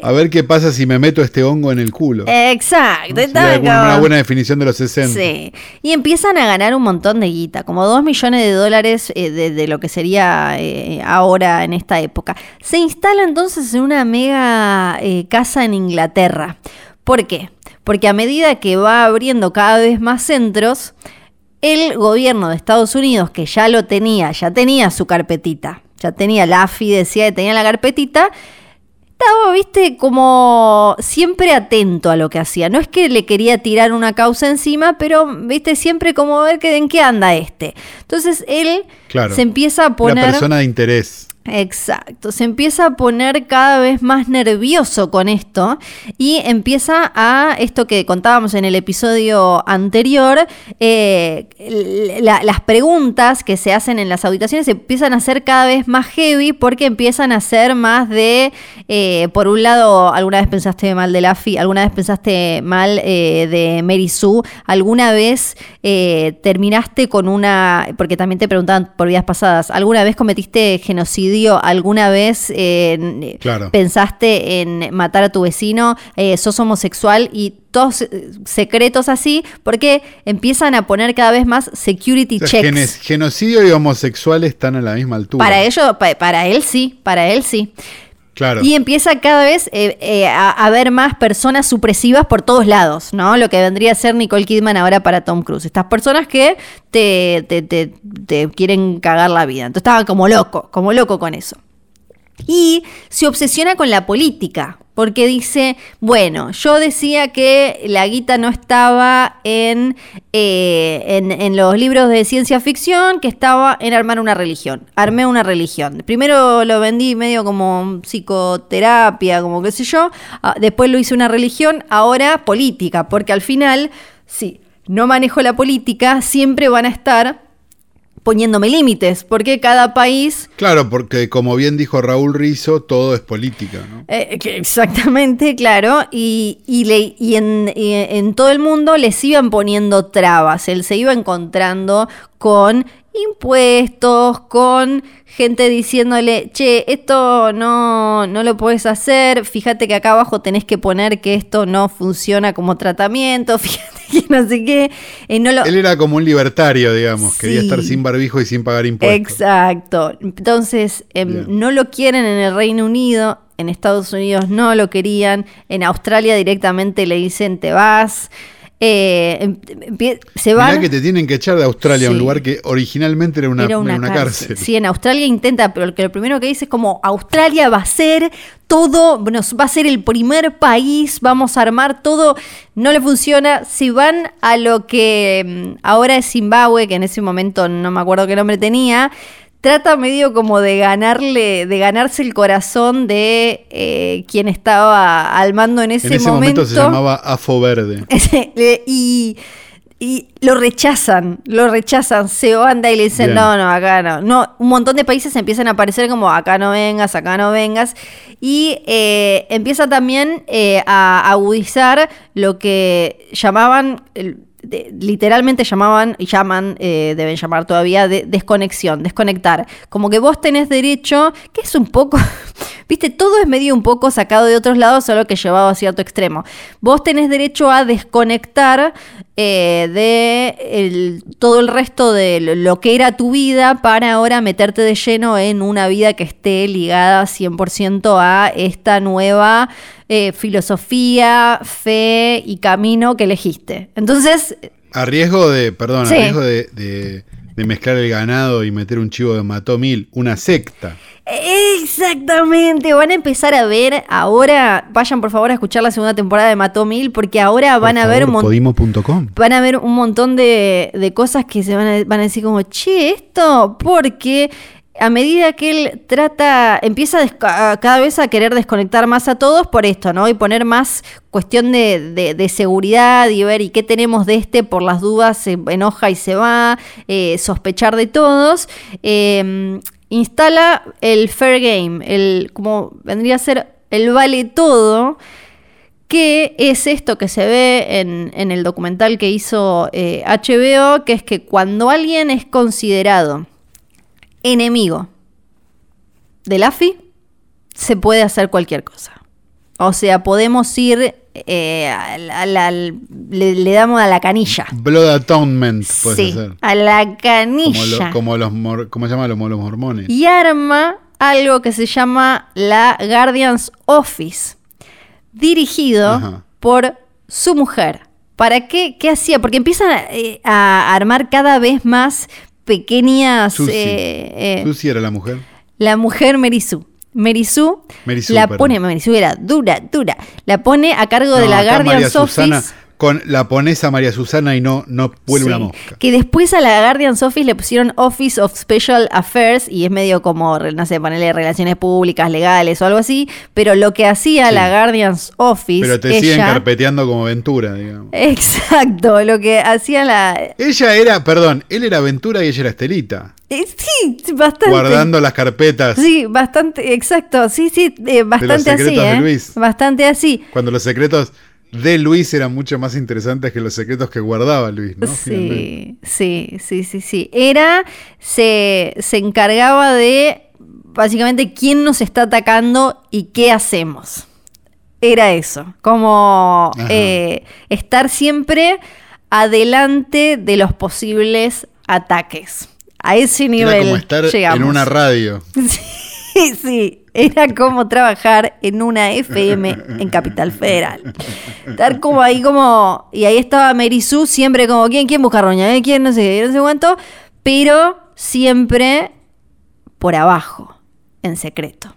A ver qué pasa si me meto este hongo en el culo. Exacto. una buena definición de los 60. Sí. Y empiezan a ganar un montón de guita, como 2 millones de dólares eh, de, lo que sería eh, ahora en esta época. Se instala entonces en una mega eh, casa en Inglaterra. ¿Por qué? Porque a medida que va abriendo cada vez más centros, el gobierno de Estados Unidos, que ya lo tenía, ya tenía su carpetita, ya tenía la AFI, decía que tenía la carpetita, estaba, viste, como siempre atento a lo que hacía. No es que le quería tirar una causa encima, pero, viste, siempre como ver que, en qué anda este. Entonces él se empieza a poner... Una persona de interés. Exacto, se empieza a poner cada vez más nervioso con esto y empieza a esto que contábamos en el episodio anterior, eh, las preguntas que se hacen en las auditaciones empiezan a ser cada vez más heavy porque empiezan a ser más de, eh, por un lado, alguna vez pensaste mal de Laffy, alguna vez pensaste mal eh, de Mary Sue, alguna vez terminaste con una, porque también te preguntaban por vidas pasadas, alguna vez cometiste genocidio ¿alguna vez eh, pensaste en matar a tu vecino? Eh, ¿Sos homosexual? Y todos eh, secretos así, porque empiezan a poner cada vez más security checks. genocidio y homosexual están a la misma altura. Para ello, para él sí, para él sí. Claro. Y empieza cada vez a haber más personas supresivas por todos lados, ¿no? Lo que vendría a ser Nicole Kidman ahora para Tom Cruise. Estas personas que te, te, te, quieren cagar la vida. Entonces estaba como loco, como loco con eso. Y se obsesiona con la política, porque dice, bueno, yo decía que la guita no estaba en, eh, en, los libros de ciencia ficción, que estaba en armar una religión. Armé una religión. Primero lo vendí medio como psicoterapia, como qué sé yo, ah, después lo hice una religión, ahora política, porque al final, sí, no manejo la política, siempre van a estar poniéndome límites, porque cada país... Claro, porque como bien dijo Raúl Rizo, todo es política, ¿no? Eh, exactamente, claro, y, y, en, en, todo el mundo les iban poniendo trabas, él se iba encontrando con impuestos, con gente diciéndole, che, esto no, no lo puedes hacer, fíjate que acá abajo tenés que poner que esto no funciona como tratamiento, (laughs) fíjate que no sé qué. Eh, Él era como un libertario, digamos, quería estar sin barbijo y sin pagar impuestos. Exacto, entonces em, no lo quieren en el Reino Unido, en Estados Unidos no lo querían, en Australia directamente le dicen te vas. Eh, em, se van. que te tienen que echar de Australia, un lugar que originalmente era una, cárcel. Sí, en Australia intenta, pero lo primero que dice es como Australia va a ser todo, bueno, va a ser el primer país, vamos a armar todo, no le funciona. Si van a lo que em, ahora es Zimbabue, que en ese momento no me acuerdo qué nombre tenía, trata medio como de ganarle, de ganarse el corazón de eh, quien estaba al mando en ese, en ese momento. se llamaba Afo Verde. (laughs) y, y lo rechazan, lo rechazan, se anda y le dicen, no, no, acá no. no. Un montón de países empiezan a aparecer como, acá no vengas, acá no vengas. Y eh, empieza también eh, a agudizar lo que llamaban literalmente llamaban, y llaman, eh, deben llamar todavía, de desconexión, desconectar. Como que vos tenés derecho, que es un poco, (laughs) viste, todo es medio un poco sacado de otros lados, solo que llevado a cierto extremo. Vos tenés derecho a desconectar eh, de el- todo el resto de lo- que era tu vida para ahora meterte de lleno en una vida que esté ligada 100% a esta nueva eh, filosofía, fe y camino que elegiste. Entonces, A riesgo de, perdón, Sí. a riesgo de, de- de mezclar el ganado y meter un chivo de mató mil, una secta. Exactamente, van a empezar a ver ahora, vayan por favor a escuchar la segunda temporada de Mató Mil, porque ahora van Por a ver un van a ver un montón de, de cosas que se van a, van a decir como, che, esto, porque a medida que él trata, empieza cada vez a querer desconectar más a todos por esto, ¿no? Y poner más cuestión de, seguridad y ver y qué tenemos de este por las dudas, se enoja y se va, eh, sospechar de todos. eh, instala el fair game, el como vendría a ser el vale todo, que es esto que se ve en, el documental que hizo eh, HBO, que es que cuando alguien es considerado enemigo del AFI, se puede hacer cualquier cosa. O sea, podemos ir, eh, le, le damos a la canilla. Blood Atonement, puedes Sí, hacer. a la Como, canilla. lo- como los mor- ¿Cómo se llama los, los mormones? y arma algo que se llama la Guardian's Office, dirigido Ajá. por su mujer. ¿Para qué? ¿Qué hacía? Porque empiezan a, eh, a armar cada vez más pequeñas... Susi. eh, eh, Susi era la mujer. la mujer Merisú. Merisú Merisú, la perdón. pone, Merisú era dura, dura. La pone a cargo de la acá María Susana. Con la pones a María Susana y no, no vuelve Sí. una mosca. Que después a la Guardian's Office le pusieron Office of Special Affairs y es medio como, no sé, ponerle relaciones públicas, legales o algo así. Pero lo que hacía Sí. la Guardian's Office. Pero te siguen ella, carpeteando como Ventura, digamos. Exacto, lo que hacía la. Ella era, perdón, él era Ventura y ella era Estelita. eh, sí, bastante. Guardando las carpetas. Sí, bastante, exacto. Sí, sí, eh, bastante así. secretos de ¿eh? Luis. Bastante así. Cuando los secretos de Luis eran mucho más interesantes que los secretos que guardaba Luis, ¿no? Sí, sí, sí, sí, sí. Era, se, se encargaba de básicamente quién nos está atacando y qué hacemos. Era eso, como eh, estar siempre adelante de los posibles ataques. A ese nivel Era como estar llegamos. en una radio. (laughs) Sí, sí, era como trabajar en una FM en Capital Federal. Estar como ahí como... Y ahí estaba Mary Sue siempre como, ¿quién, quién busca roña? eh? ¿Quién no sé qué? No sé cuánto. Pero siempre por abajo, en secreto.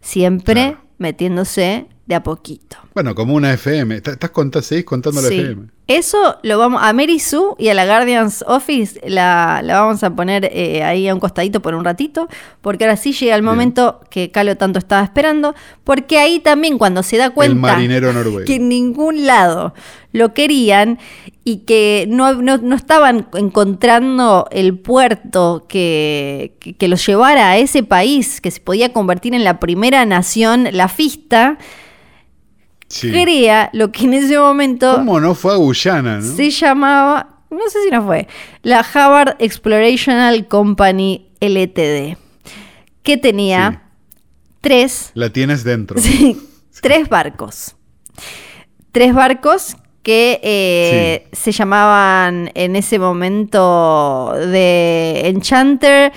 Siempre Claro. metiéndose de a poquito. Bueno, como una FM. ¿Estás contando, seguís contando la. FM? Eso lo vamos a Mary Sue y a la Guardian's Office la, la vamos a poner eh, ahí a un costadito por un ratito, porque ahora sí llega el Bien. momento que Calo tanto estaba esperando, porque ahí también cuando se da cuenta El marinero noruego. que en ningún lado lo querían y que no, no- no estaban encontrando el puerto que, que, que los llevara a ese país, que se podía convertir en la primera nación lafista, Sí. crea lo que en ese momento ¿Cómo no fue a Guyana, no? se llamaba, no sé si no fue, la Harvard Explorational Company LTD, que tenía tres, La tienes dentro. (laughs) sí, tres barcos. Tres barcos que eh, se llamaban en ese momento de Enchanter,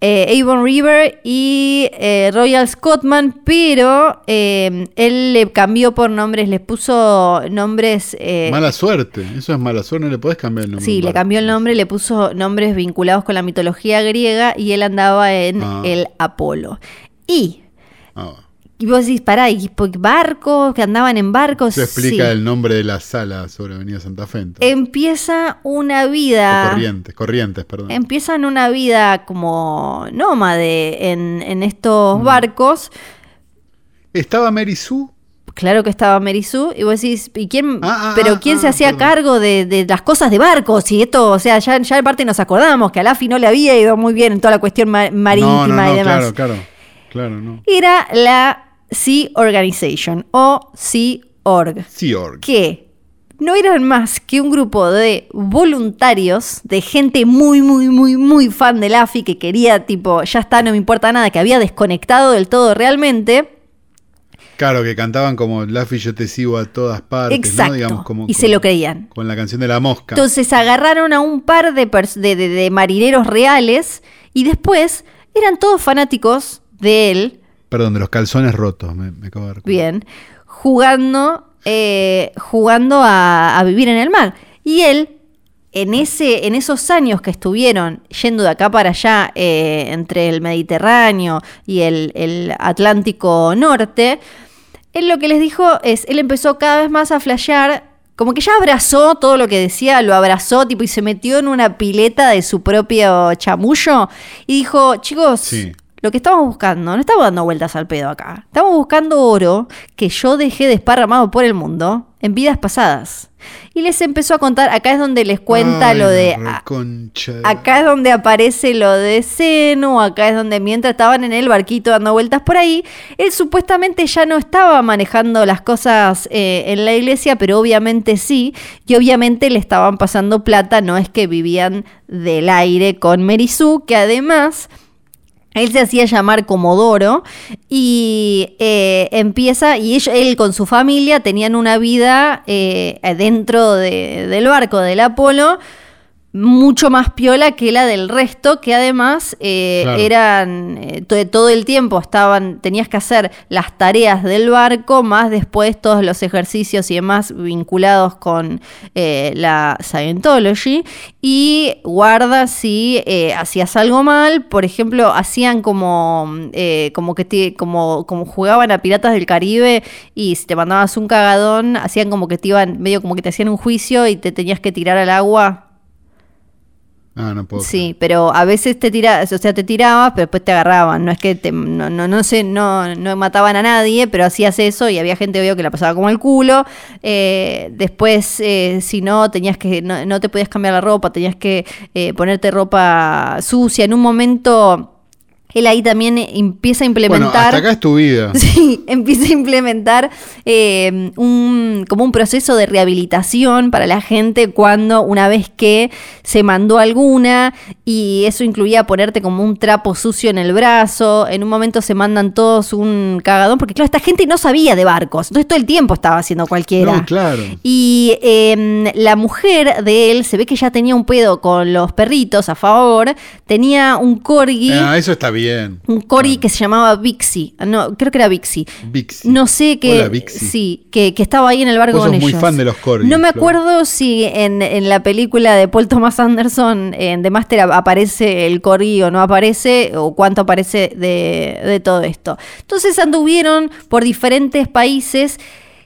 eh, Avon River y eh, Royal Scotsman, pero eh, él le cambió por nombres, les puso nombres... eh, Mala suerte. Eso es mala suerte. No le podés cambiar el nombre. Sí, le cambió el nombre, le puso nombres vinculados con la mitología griega y él andaba en Ah. el Apolo. Y, Ah, y vos decís, pará, y barcos, que andaban en barcos. Eso explica sí. el nombre de la sala sobre Avenida Santa Fe. entonces. Empieza una O vida. corrientes, corrientes, perdón. Empiezan una vida como nómade en, en estos Mm. barcos. ¿Estaba Mary Sue? Claro que estaba Merisú, y vos decís, ¿y quién? Ah, ah, pero ah, quién se hacía cargo de, de las cosas de barcos? Y esto, o sea, ya, ya en parte nos acordamos que a Lafi no le había ido muy bien en toda la cuestión ma- marítima no, no, no, y demás. claro, claro. Claro, no. Era la Sea Organization o Sea Org, Sea Org. que no eran más que un grupo de voluntarios, de gente muy, muy, muy, muy fan del AFI, que quería, tipo, ya está, no me importa nada, que había desconectado del todo realmente. Claro, que cantaban como Laffy, yo te sigo a todas partes, Exacto. ¿no? Digamos, como, y se lo creían. Con la canción de la mosca. Entonces agarraron a un par de, pers- de, de- de marineros reales y después eran todos fanáticos de él, Perdón, de los calzones rotos, me, me acabo de recordar. bien, jugando, eh, jugando a, a vivir en el mar. Y él, en, ese, en esos años que estuvieron yendo de acá para allá, eh, entre el Mediterráneo y el, el Atlántico Norte, él lo que les dijo es, él empezó cada vez más a flashear, como que ya abrazó todo lo que decía, lo abrazó, tipo, y se metió en una pileta de su propio chamullo, y dijo, chicos, Sí. Lo que estamos buscando, no estamos dando vueltas al pedo acá. Estamos buscando oro que yo dejé desparramado por el mundo en vidas pasadas. Y les empezó a contar, acá es donde les cuenta Ay, lo de... a- Acá es donde aparece lo de Seno, acá es donde mientras estaban en el barquito dando vueltas por ahí, él supuestamente ya no estaba manejando las cosas eh, en la iglesia, pero obviamente sí, y obviamente le estaban pasando plata, no es que vivían del aire con Merizú, que además... Él se hacía llamar Comodoro y eh, empieza, y ellos- él con su familia tenían una vida eh, dentro de- del barco del Apolo mucho más piola que la del resto, que además eh, Claro. eran eh, to- todo el tiempo estaban, tenías que hacer las tareas del barco, más después todos los ejercicios y demás vinculados con eh, la Scientology. Y guarda si eh, hacías algo mal, por ejemplo, hacían como, como que te, como, como jugaban a Piratas del Caribe y si te mandabas un cagadón, hacían como que te iban, medio como que te hacían un juicio y te tenías que tirar al agua. Ah, no puedo. Sí, pero a veces te tirabas, o sea, te tirabas, pero después te agarraban. No es que te, no, no, no sé, no, no mataban a nadie, pero hacías eso y había gente obvio que la pasaba como el culo. Eh, después, eh, si no, tenías que, no, no te podías cambiar la ropa, tenías que eh, ponerte ropa sucia. En un momento, él ahí también empieza a Bueno, implementar. hasta acá es tu vida. (laughs) Sí, empieza a implementar eh, un, como un proceso de rehabilitación para la gente cuando una vez que se mandó alguna y eso incluía ponerte como un trapo sucio en el brazo, en un momento se mandan todos un cagadón, porque claro, esta gente no sabía de barcos, entonces todo el tiempo estaba haciendo cualquiera. No, claro. Y eh, la mujer de él se ve que ya tenía un pedo con los perritos a favor, tenía un corgi. Ah, eso está bien. Un corgi que se llamaba Vixi. No, creo que era Vixi. Vixi. No sé qué. Hola. Sí, que, que estaba ahí en el barco Vos con sos muy ellos. fan de los No me acuerdo si en, en la película de Paul Thomas Anderson, en The Master, ap- aparece el corgi o no aparece, o cuánto aparece de, de todo esto. Entonces anduvieron por diferentes países.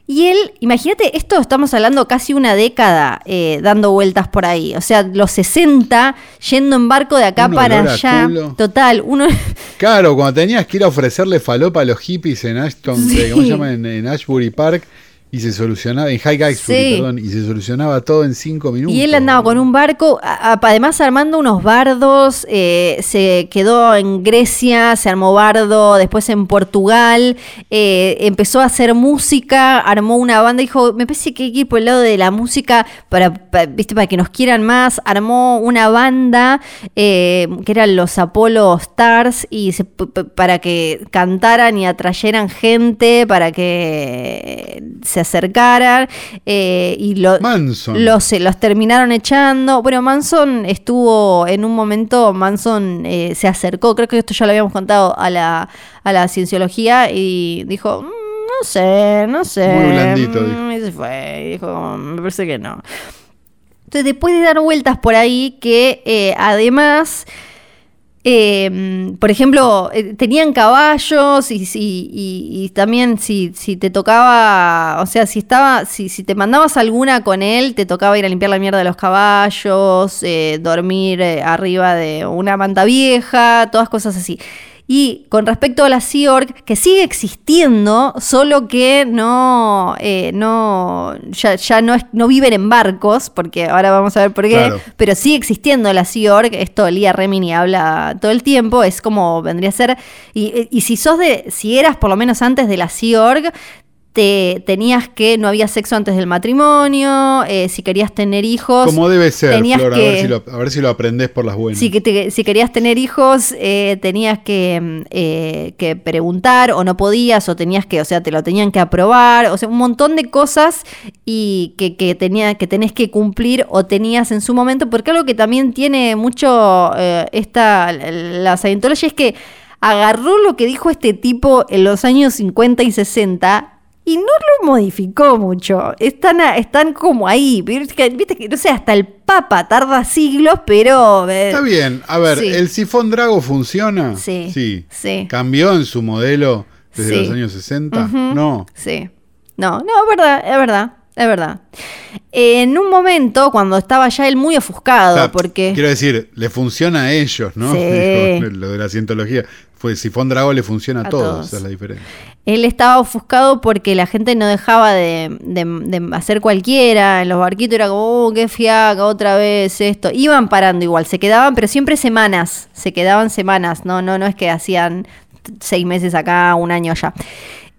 Y él, imagínate, esto estamos hablando casi una década eh, dando vueltas por ahí. O sea, los 60 yendo en barco de acá Un para allá. culo. Total, uno. (laughs) Claro, cuando tenías que ir a ofrecerle falopa a los hippies en Ashton, Sí. ¿cómo se llama? En, en Ashbury Park, y se solucionaba, en High Sí. perdón, y se solucionaba todo en cinco minutos. Y él andaba con un barco, a- a- además armando unos bardos, eh, se quedó en Grecia, se armó bardo, después en Portugal, eh, empezó a hacer música, armó una banda, dijo, me parece que hay que ir por el lado de la música para, pa- ¿viste? para que nos quieran más, armó una banda eh, que eran los Apollo Stars y se- para que cantaran y atrayeran gente, para que se acercaran eh, y lo, Manson. los, terminaron echando. Bueno, Manson estuvo en un momento, Manson eh, se acercó, creo que esto ya lo habíamos contado a la, a la cienciología y dijo, "Mm, no sé, no sé. Muy blandito, Mm, Y se fue, y dijo, me parece que no. Entonces, después de dar vueltas por ahí, que eh, además... Eh, por ejemplo, eh, tenían caballos y, y- y también si, si te tocaba, o sea, si estaba, si, si te mandabas alguna con él, te tocaba ir a limpiar la mierda de los caballos, eh, dormir eh, arriba de una manta vieja, todas cosas así. Y con respecto a la Sea Org, que sigue existiendo, solo que no, eh, no, ya, ya no, es, no viven en barcos, porque ahora vamos a ver por qué, Claro. pero sigue existiendo la Sea Org, esto Lía Remini habla todo el tiempo, es como vendría a ser, y, y si sos de, si eras por lo menos antes de la Sea Org, te tenías que, no había sexo antes del matrimonio, eh, si querías tener hijos. Como debe ser, tenías Flor, a, que- ver si lo, a ver si lo aprendés por las buenas. Si, que te- si querías tener hijos, eh, tenías que, mm, eh, que preguntar o no podías, o tenías que, o sea, te lo tenían que aprobar, o sea, un montón de cosas y que, que, tenía, que tenés que cumplir o tenías en su momento, porque algo que también tiene mucho esta, la Scientology es que agarró lo que dijo este tipo en los años 50 y 60 y no lo modificó mucho. Están, a- están como ahí. Viste que, viste que, no sé, hasta el Papa tarda siglos, pero. eh, Está bien. A ver, Sí. ¿el sifón Drago funciona? Sí, Sí. sí. ¿Cambió en su modelo desde Sí. los años 60? Ujú. No. Sí. No, no, es verdad, es verdad, es verdad. En un momento, cuando estaba ya él muy ofuscado, O sea, porque. Quiero decir, le funciona a ellos, ¿no? Sí. (laughs) Digo, lo de la cientología. Fue Sifón Drago le funciona a, A todos, todos. esa es la diferencia. Él estaba ofuscado porque la gente no dejaba de, de- de hacer cualquiera. En los barquitos era como, oh, qué fiaca, otra vez esto. Iban parando igual, se quedaban, pero siempre semanas. Se quedaban semanas. No, no, no es que hacían seis meses acá, un año allá.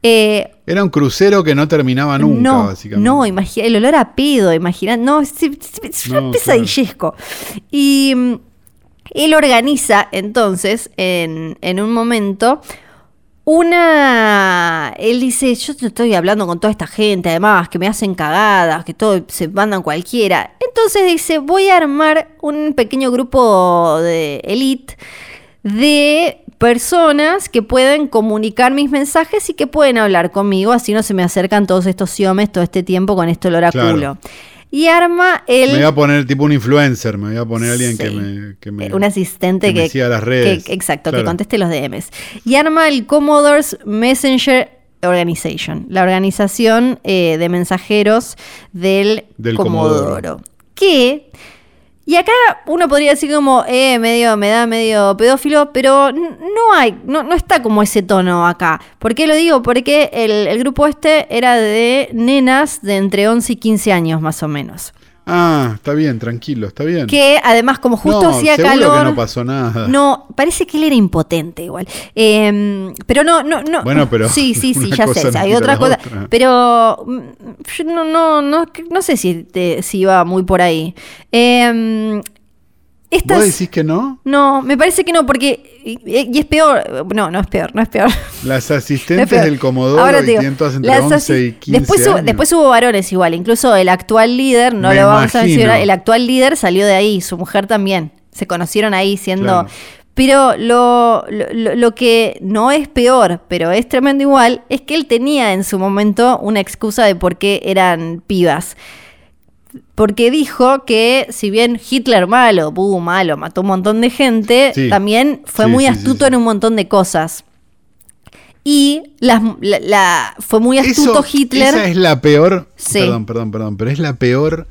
Eh, Era un crucero que no terminaba nunca, no, básicamente. no, imagina, el olor a pedo, imagina, no, es, es- es No, un pesadillesco. Y mm, él organiza entonces, en, en un momento, una... Él dice, yo estoy hablando con toda esta gente, además, que me hacen cagadas, que todo se mandan cualquiera. Entonces dice, voy a armar un pequeño grupo de elite de personas que pueden comunicar mis mensajes y que pueden hablar conmigo, así no se me acercan todos estos siomes todo este tiempo con esto olor a Claro. culo. Y arma el... Me voy a poner tipo un influencer, me voy a poner alguien que me, que me- un asistente que que, me siga las redes. que- exacto, que conteste los DMs. Y arma el Commodore's Messenger Organization, la organización eh, de mensajeros del, Del Comodoro. Comodoro. Que, y acá uno podría decir como, eh, medio, me da medio pedófilo, pero no hay, no, no está como ese tono acá. ¿Por qué lo digo? Porque el, el grupo este era de nenas de entre 11 y 15 años más o menos. Ah, está bien, tranquilo, está bien. Que además, como justo No, hacía calor. que no pasó nada. No, parece que él era impotente igual. Eh, pero no, no, no. Bueno, pero Sí, sí, sí, (laughs) ya sé. no Hay otra cosa. otra. Pero mm, yo no, no, no, no sé si, te- si iba muy por ahí. Eh, estas- ¿Vos decís que no? No, me parece que no, porque. Y, y es peor. No, no es peor, no es peor. Las (laughs) No asistentes peor. del Comodoro Ahora digo, entre las 11 y asi- 15 después, hubo, después hubo varones igual, incluso el actual líder, no Me lo vamos a imagino. mencionar, el actual líder salió de ahí, su mujer también. Se conocieron ahí siendo... Claro. Pero lo, lo- lo- lo que no es peor, pero es tremendo igual, es que él tenía en su momento una excusa de por qué eran pibas. Porque dijo que si bien Hitler malo, buh, malo, mató un montón de gente, Sí. también fue Sí, muy sí, astuto en un montón de cosas. Y la, la- fue muy astuto Eso- Hitler. Esa es la peor. Perdón, perdón, perdón. Pero es la peor.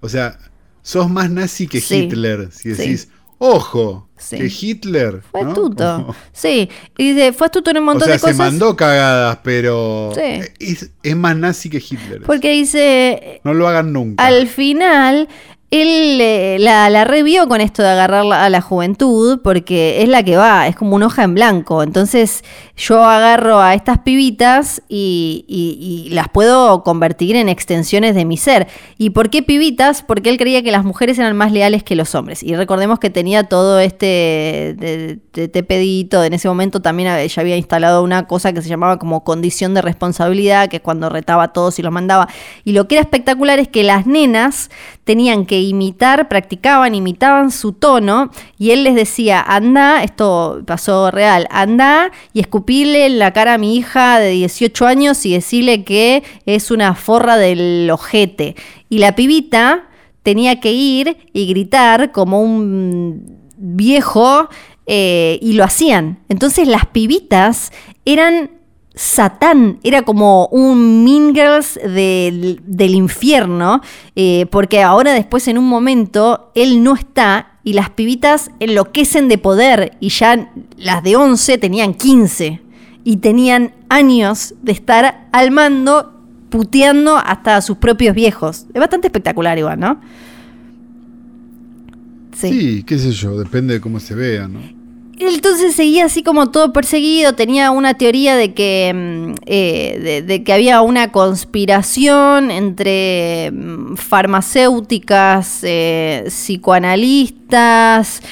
O sea, sos más nazi que. Hitler. Si Sí. decís, ojo, Sí. que Hitler. Fue ¿no? astuto. Como- Sí, y dice, fue astuto en un o montón sea, de se cosas. mandó cagadas, pero Sí. es, es más nazi que Hitler. Porque dice, No lo hagan nunca. al final, él eh, la, la revió con esto de agarrar a la juventud, porque es la que va, es como una hoja en blanco. Entonces, yo agarro a estas pibitas y, las puedo convertir en extensiones de mi ser. ¿Y por qué pibitas? Porque él creía que las mujeres eran más leales que los hombres. Y recordemos que tenía todo este de- de- pedito, en ese momento también ya había instalado una cosa que se llamaba como condición de responsabilidad, que es cuando retaba a todos y los mandaba. Y lo que era espectacular es que las nenas tenían que imitar, practicaban, imitaban su tono, y él les decía, anda, esto pasó real, anda y escupile en la cara a mi hija de 18 años y decirle que es una forra del ojete. Y la pibita tenía que ir y gritar como un viejo eh, y lo hacían. Entonces las pibitas eran Satán, era como un Mean del, del infierno, eh, porque ahora después en un momento él no está y las pibitas enloquecen de poder y ya las de 11 tenían 15 y tenían años de estar al mando puteando hasta a sus propios viejos. Es bastante espectacular igual, ¿no? sí. qué sé yo, depende de cómo se vea, ¿no? Entonces seguía así como todo perseguido, tenía una teoría de que, mm, eh, de, que había una conspiración entre mm, farmacéuticas, eh, psicoanalistas,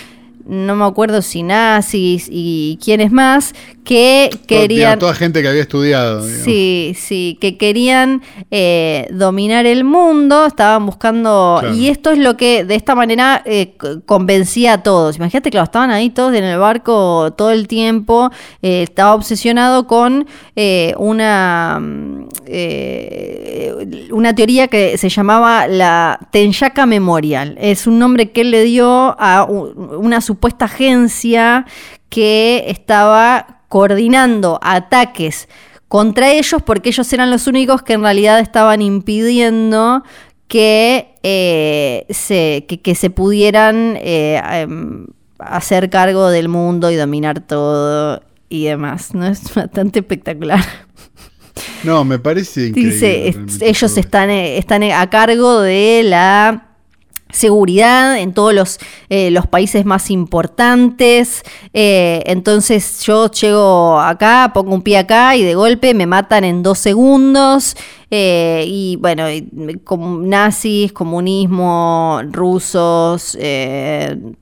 no me acuerdo si nazis y quiénes más, que querían... Toda gente que había estudiado. Sí, sí, que querían eh, dominar el mundo, estaban buscando... Y esto es lo que de esta manera eh, convencía a todos. Imagínate que lo estaban ahí todos en el barco todo el tiempo, eh, estaba obsesionado con una, una teoría que se llamaba la Tenyaka Memorial. Es un nombre que él le dio a una supuesta agencia que estaba coordinando ataques contra ellos porque ellos eran los únicos que en realidad estaban impidiendo que, eh, se, que, se pudieran eh, em, hacer cargo del mundo y dominar todo y demás. ¿no? Es bastante espectacular. No, me parece increíble. Dice, ellos están, eh, están a cargo de la seguridad en todos los, eh, los países más importantes. Eh, entonces yo llego acá, pongo un pie acá y de golpe me matan en dos segundos. Eh, y bueno, nazis, comunismo, rusos,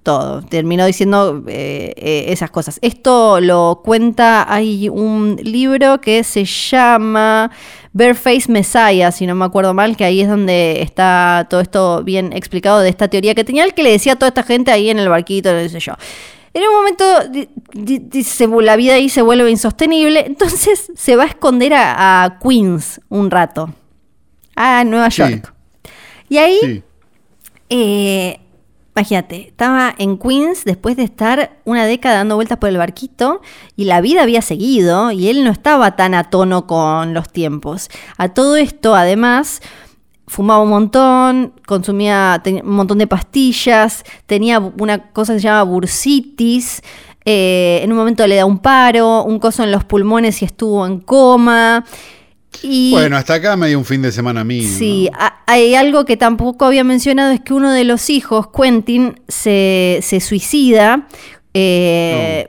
todo. Terminó diciendo esas cosas. Esto lo cuenta, hay un libro que se llama Bareface Messiah, si no me acuerdo mal, que ahí es donde está todo esto bien explicado de esta teoría que tenía el que le decía a toda esta gente ahí en el barquito, no sé yo. En un momento la vida ahí se vuelve insostenible, entonces se va a esconder a, Queens un rato, a Nueva York. Y ahí eh, Imagínate, estaba en Queens después de estar una década dando vueltas por el barquito y la vida había seguido y él no estaba tan a tono con los tiempos. A todo esto, además, fumaba un montón, consumía un montón de pastillas, tenía una cosa que se llama bursitis. Eh, en un momento le da un paro, un coso en los pulmones y estuvo en coma bueno, hasta acá me dio un fin de semana mío. Sí, hay algo que tampoco había mencionado, es que uno de los hijos, Quentin, se, suicida. Eh,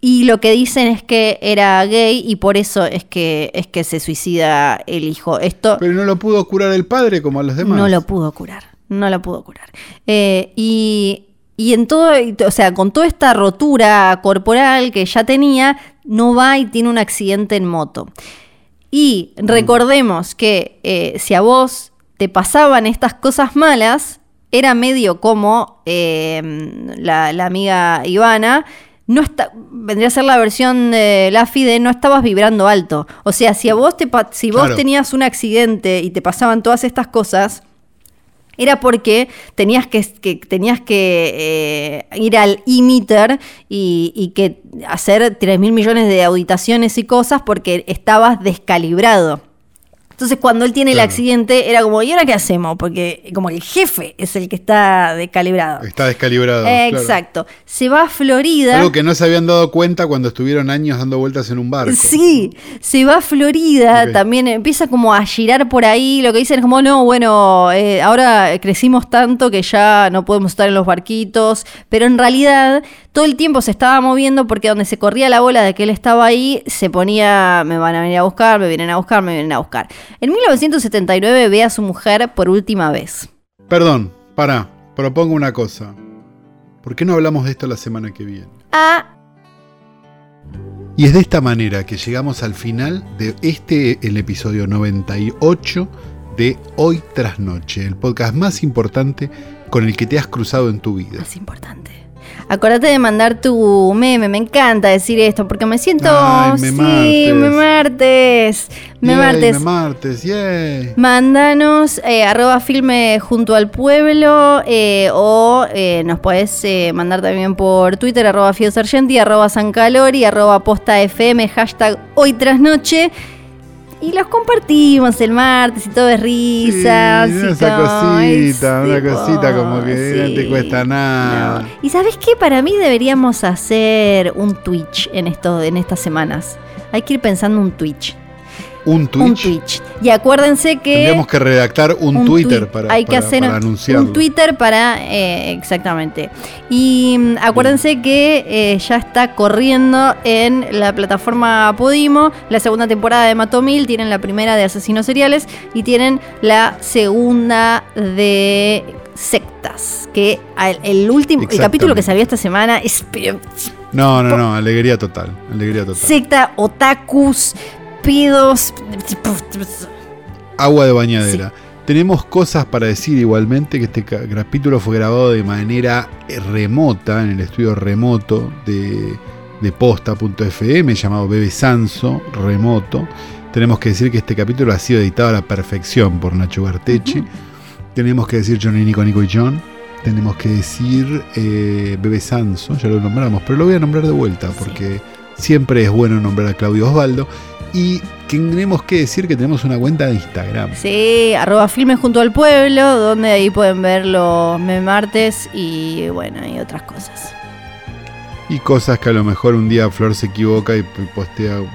y lo que dicen es que era gay y por eso es que, es que se suicida el hijo. Esto, Pero no lo pudo curar el padre como a los demás. No lo pudo curar, no lo pudo curar. Eh, y, y en todo, o sea, con toda esta rotura corporal que ya tenía, no va y tiene un accidente en moto. Y recordemos que eh, si a vos te pasaban estas cosas malas, era medio como em, la, amiga Ivana, no está, vendría a ser la versión de la FIDE, no estabas vibrando alto. O sea, si a vos te si vos tenías un accidente y te pasaban todas estas cosas, era porque tenías que, tenías que eh, ir al e-meter y, que hacer 3 mil millones de auditaciones y cosas porque estabas descalibrado. Entonces, cuando él tiene el accidente, era como, ¿y ahora qué hacemos? Porque como el jefe es el que está descalibrado. Está descalibrado. Exacto. Se va a Florida. Algo que no se habían dado cuenta cuando estuvieron años dando vueltas en un barco. Sí, se va a Florida, también empieza como a girar por ahí. Lo que dicen es como, no, bueno, eh, ahora crecimos tanto que ya no podemos estar en los barquitos. Pero en realidad, todo el tiempo se estaba moviendo porque donde se corría la bola de que él estaba ahí, se ponía, me van a venir a buscar, me vienen a buscar, me vienen a buscar. En 1979 ve a su mujer por última vez. Perdón, para, propongo una cosa. ¿Por qué no hablamos de esto la semana que viene? Ah. Y es de esta manera que llegamos al final de este, el episodio 98 de Hoy tras Noche, el podcast más importante con el que te has cruzado en tu vida. Más importante. Acordate de mandar tu meme, me encanta decir esto, porque me siento. Ay, me sí, me martes. Me martes. Me martes, yeah. Mándanos eh, arroba filme junto al pueblo eh, o eh, nos podés mandar también por Twitter arroba fiosargenti, arroba sancalori, arroba posta fm, hashtag hoy tras noche. Y los compartimos el martes y todo es risa. Sí, esa cosita, una cosita como que no te cuesta nada. Y sabes qué, para mí deberíamos hacer un Twitch en, esto, en estas semanas. Hay que ir pensando un Twitch. Un Twitch. Un Twitch. Y acuérdense que. Tendríamos que redactar un, Twitter para, hay que para- hacer para anunciarlo. un Twitter para. eh, exactamente. Y mm, acuérdense que eh, ya está corriendo en la plataforma Podimo la segunda temporada de Matomil. Tienen la primera de Asesinos Seriales y tienen la segunda de Sectas. Que al- el último. El capítulo que salió esta semana es. No, no, no, alegría total. Alegría total. Secta, otakus, Agua de bañadera. Tenemos cosas para decir igualmente que este ca- capítulo fue grabado de manera remota, en el estudio remoto de, de posta.fm llamado Bebe Sanso, remoto. Tenemos que decir que este capítulo ha sido editado a la perfección por Nacho Gartechi. Tenemos que decir Johnny Nico Nico y John. Tenemos que decir eh, Bebe Sanso, ya lo nombramos, pero lo voy a nombrar de vuelta porque siempre es bueno nombrar a Claudio Osvaldo. Y tenemos que decir que tenemos una cuenta de Instagram. Sí, arroba filmes junto al pueblo, donde ahí pueden ver los memartes y bueno, y otras cosas. Y cosas que a lo mejor un día Flor se equivoca y postea como,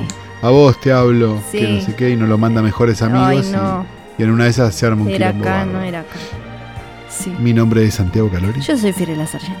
Sí. a vos te hablo, Sí. que no sé qué, y nos lo manda mejores amigos. y- no, y, en una de esas se arma un era acá, no era acá. Sí. Mi nombre es Santiago Calori. Yo soy Fiorella Sargenti.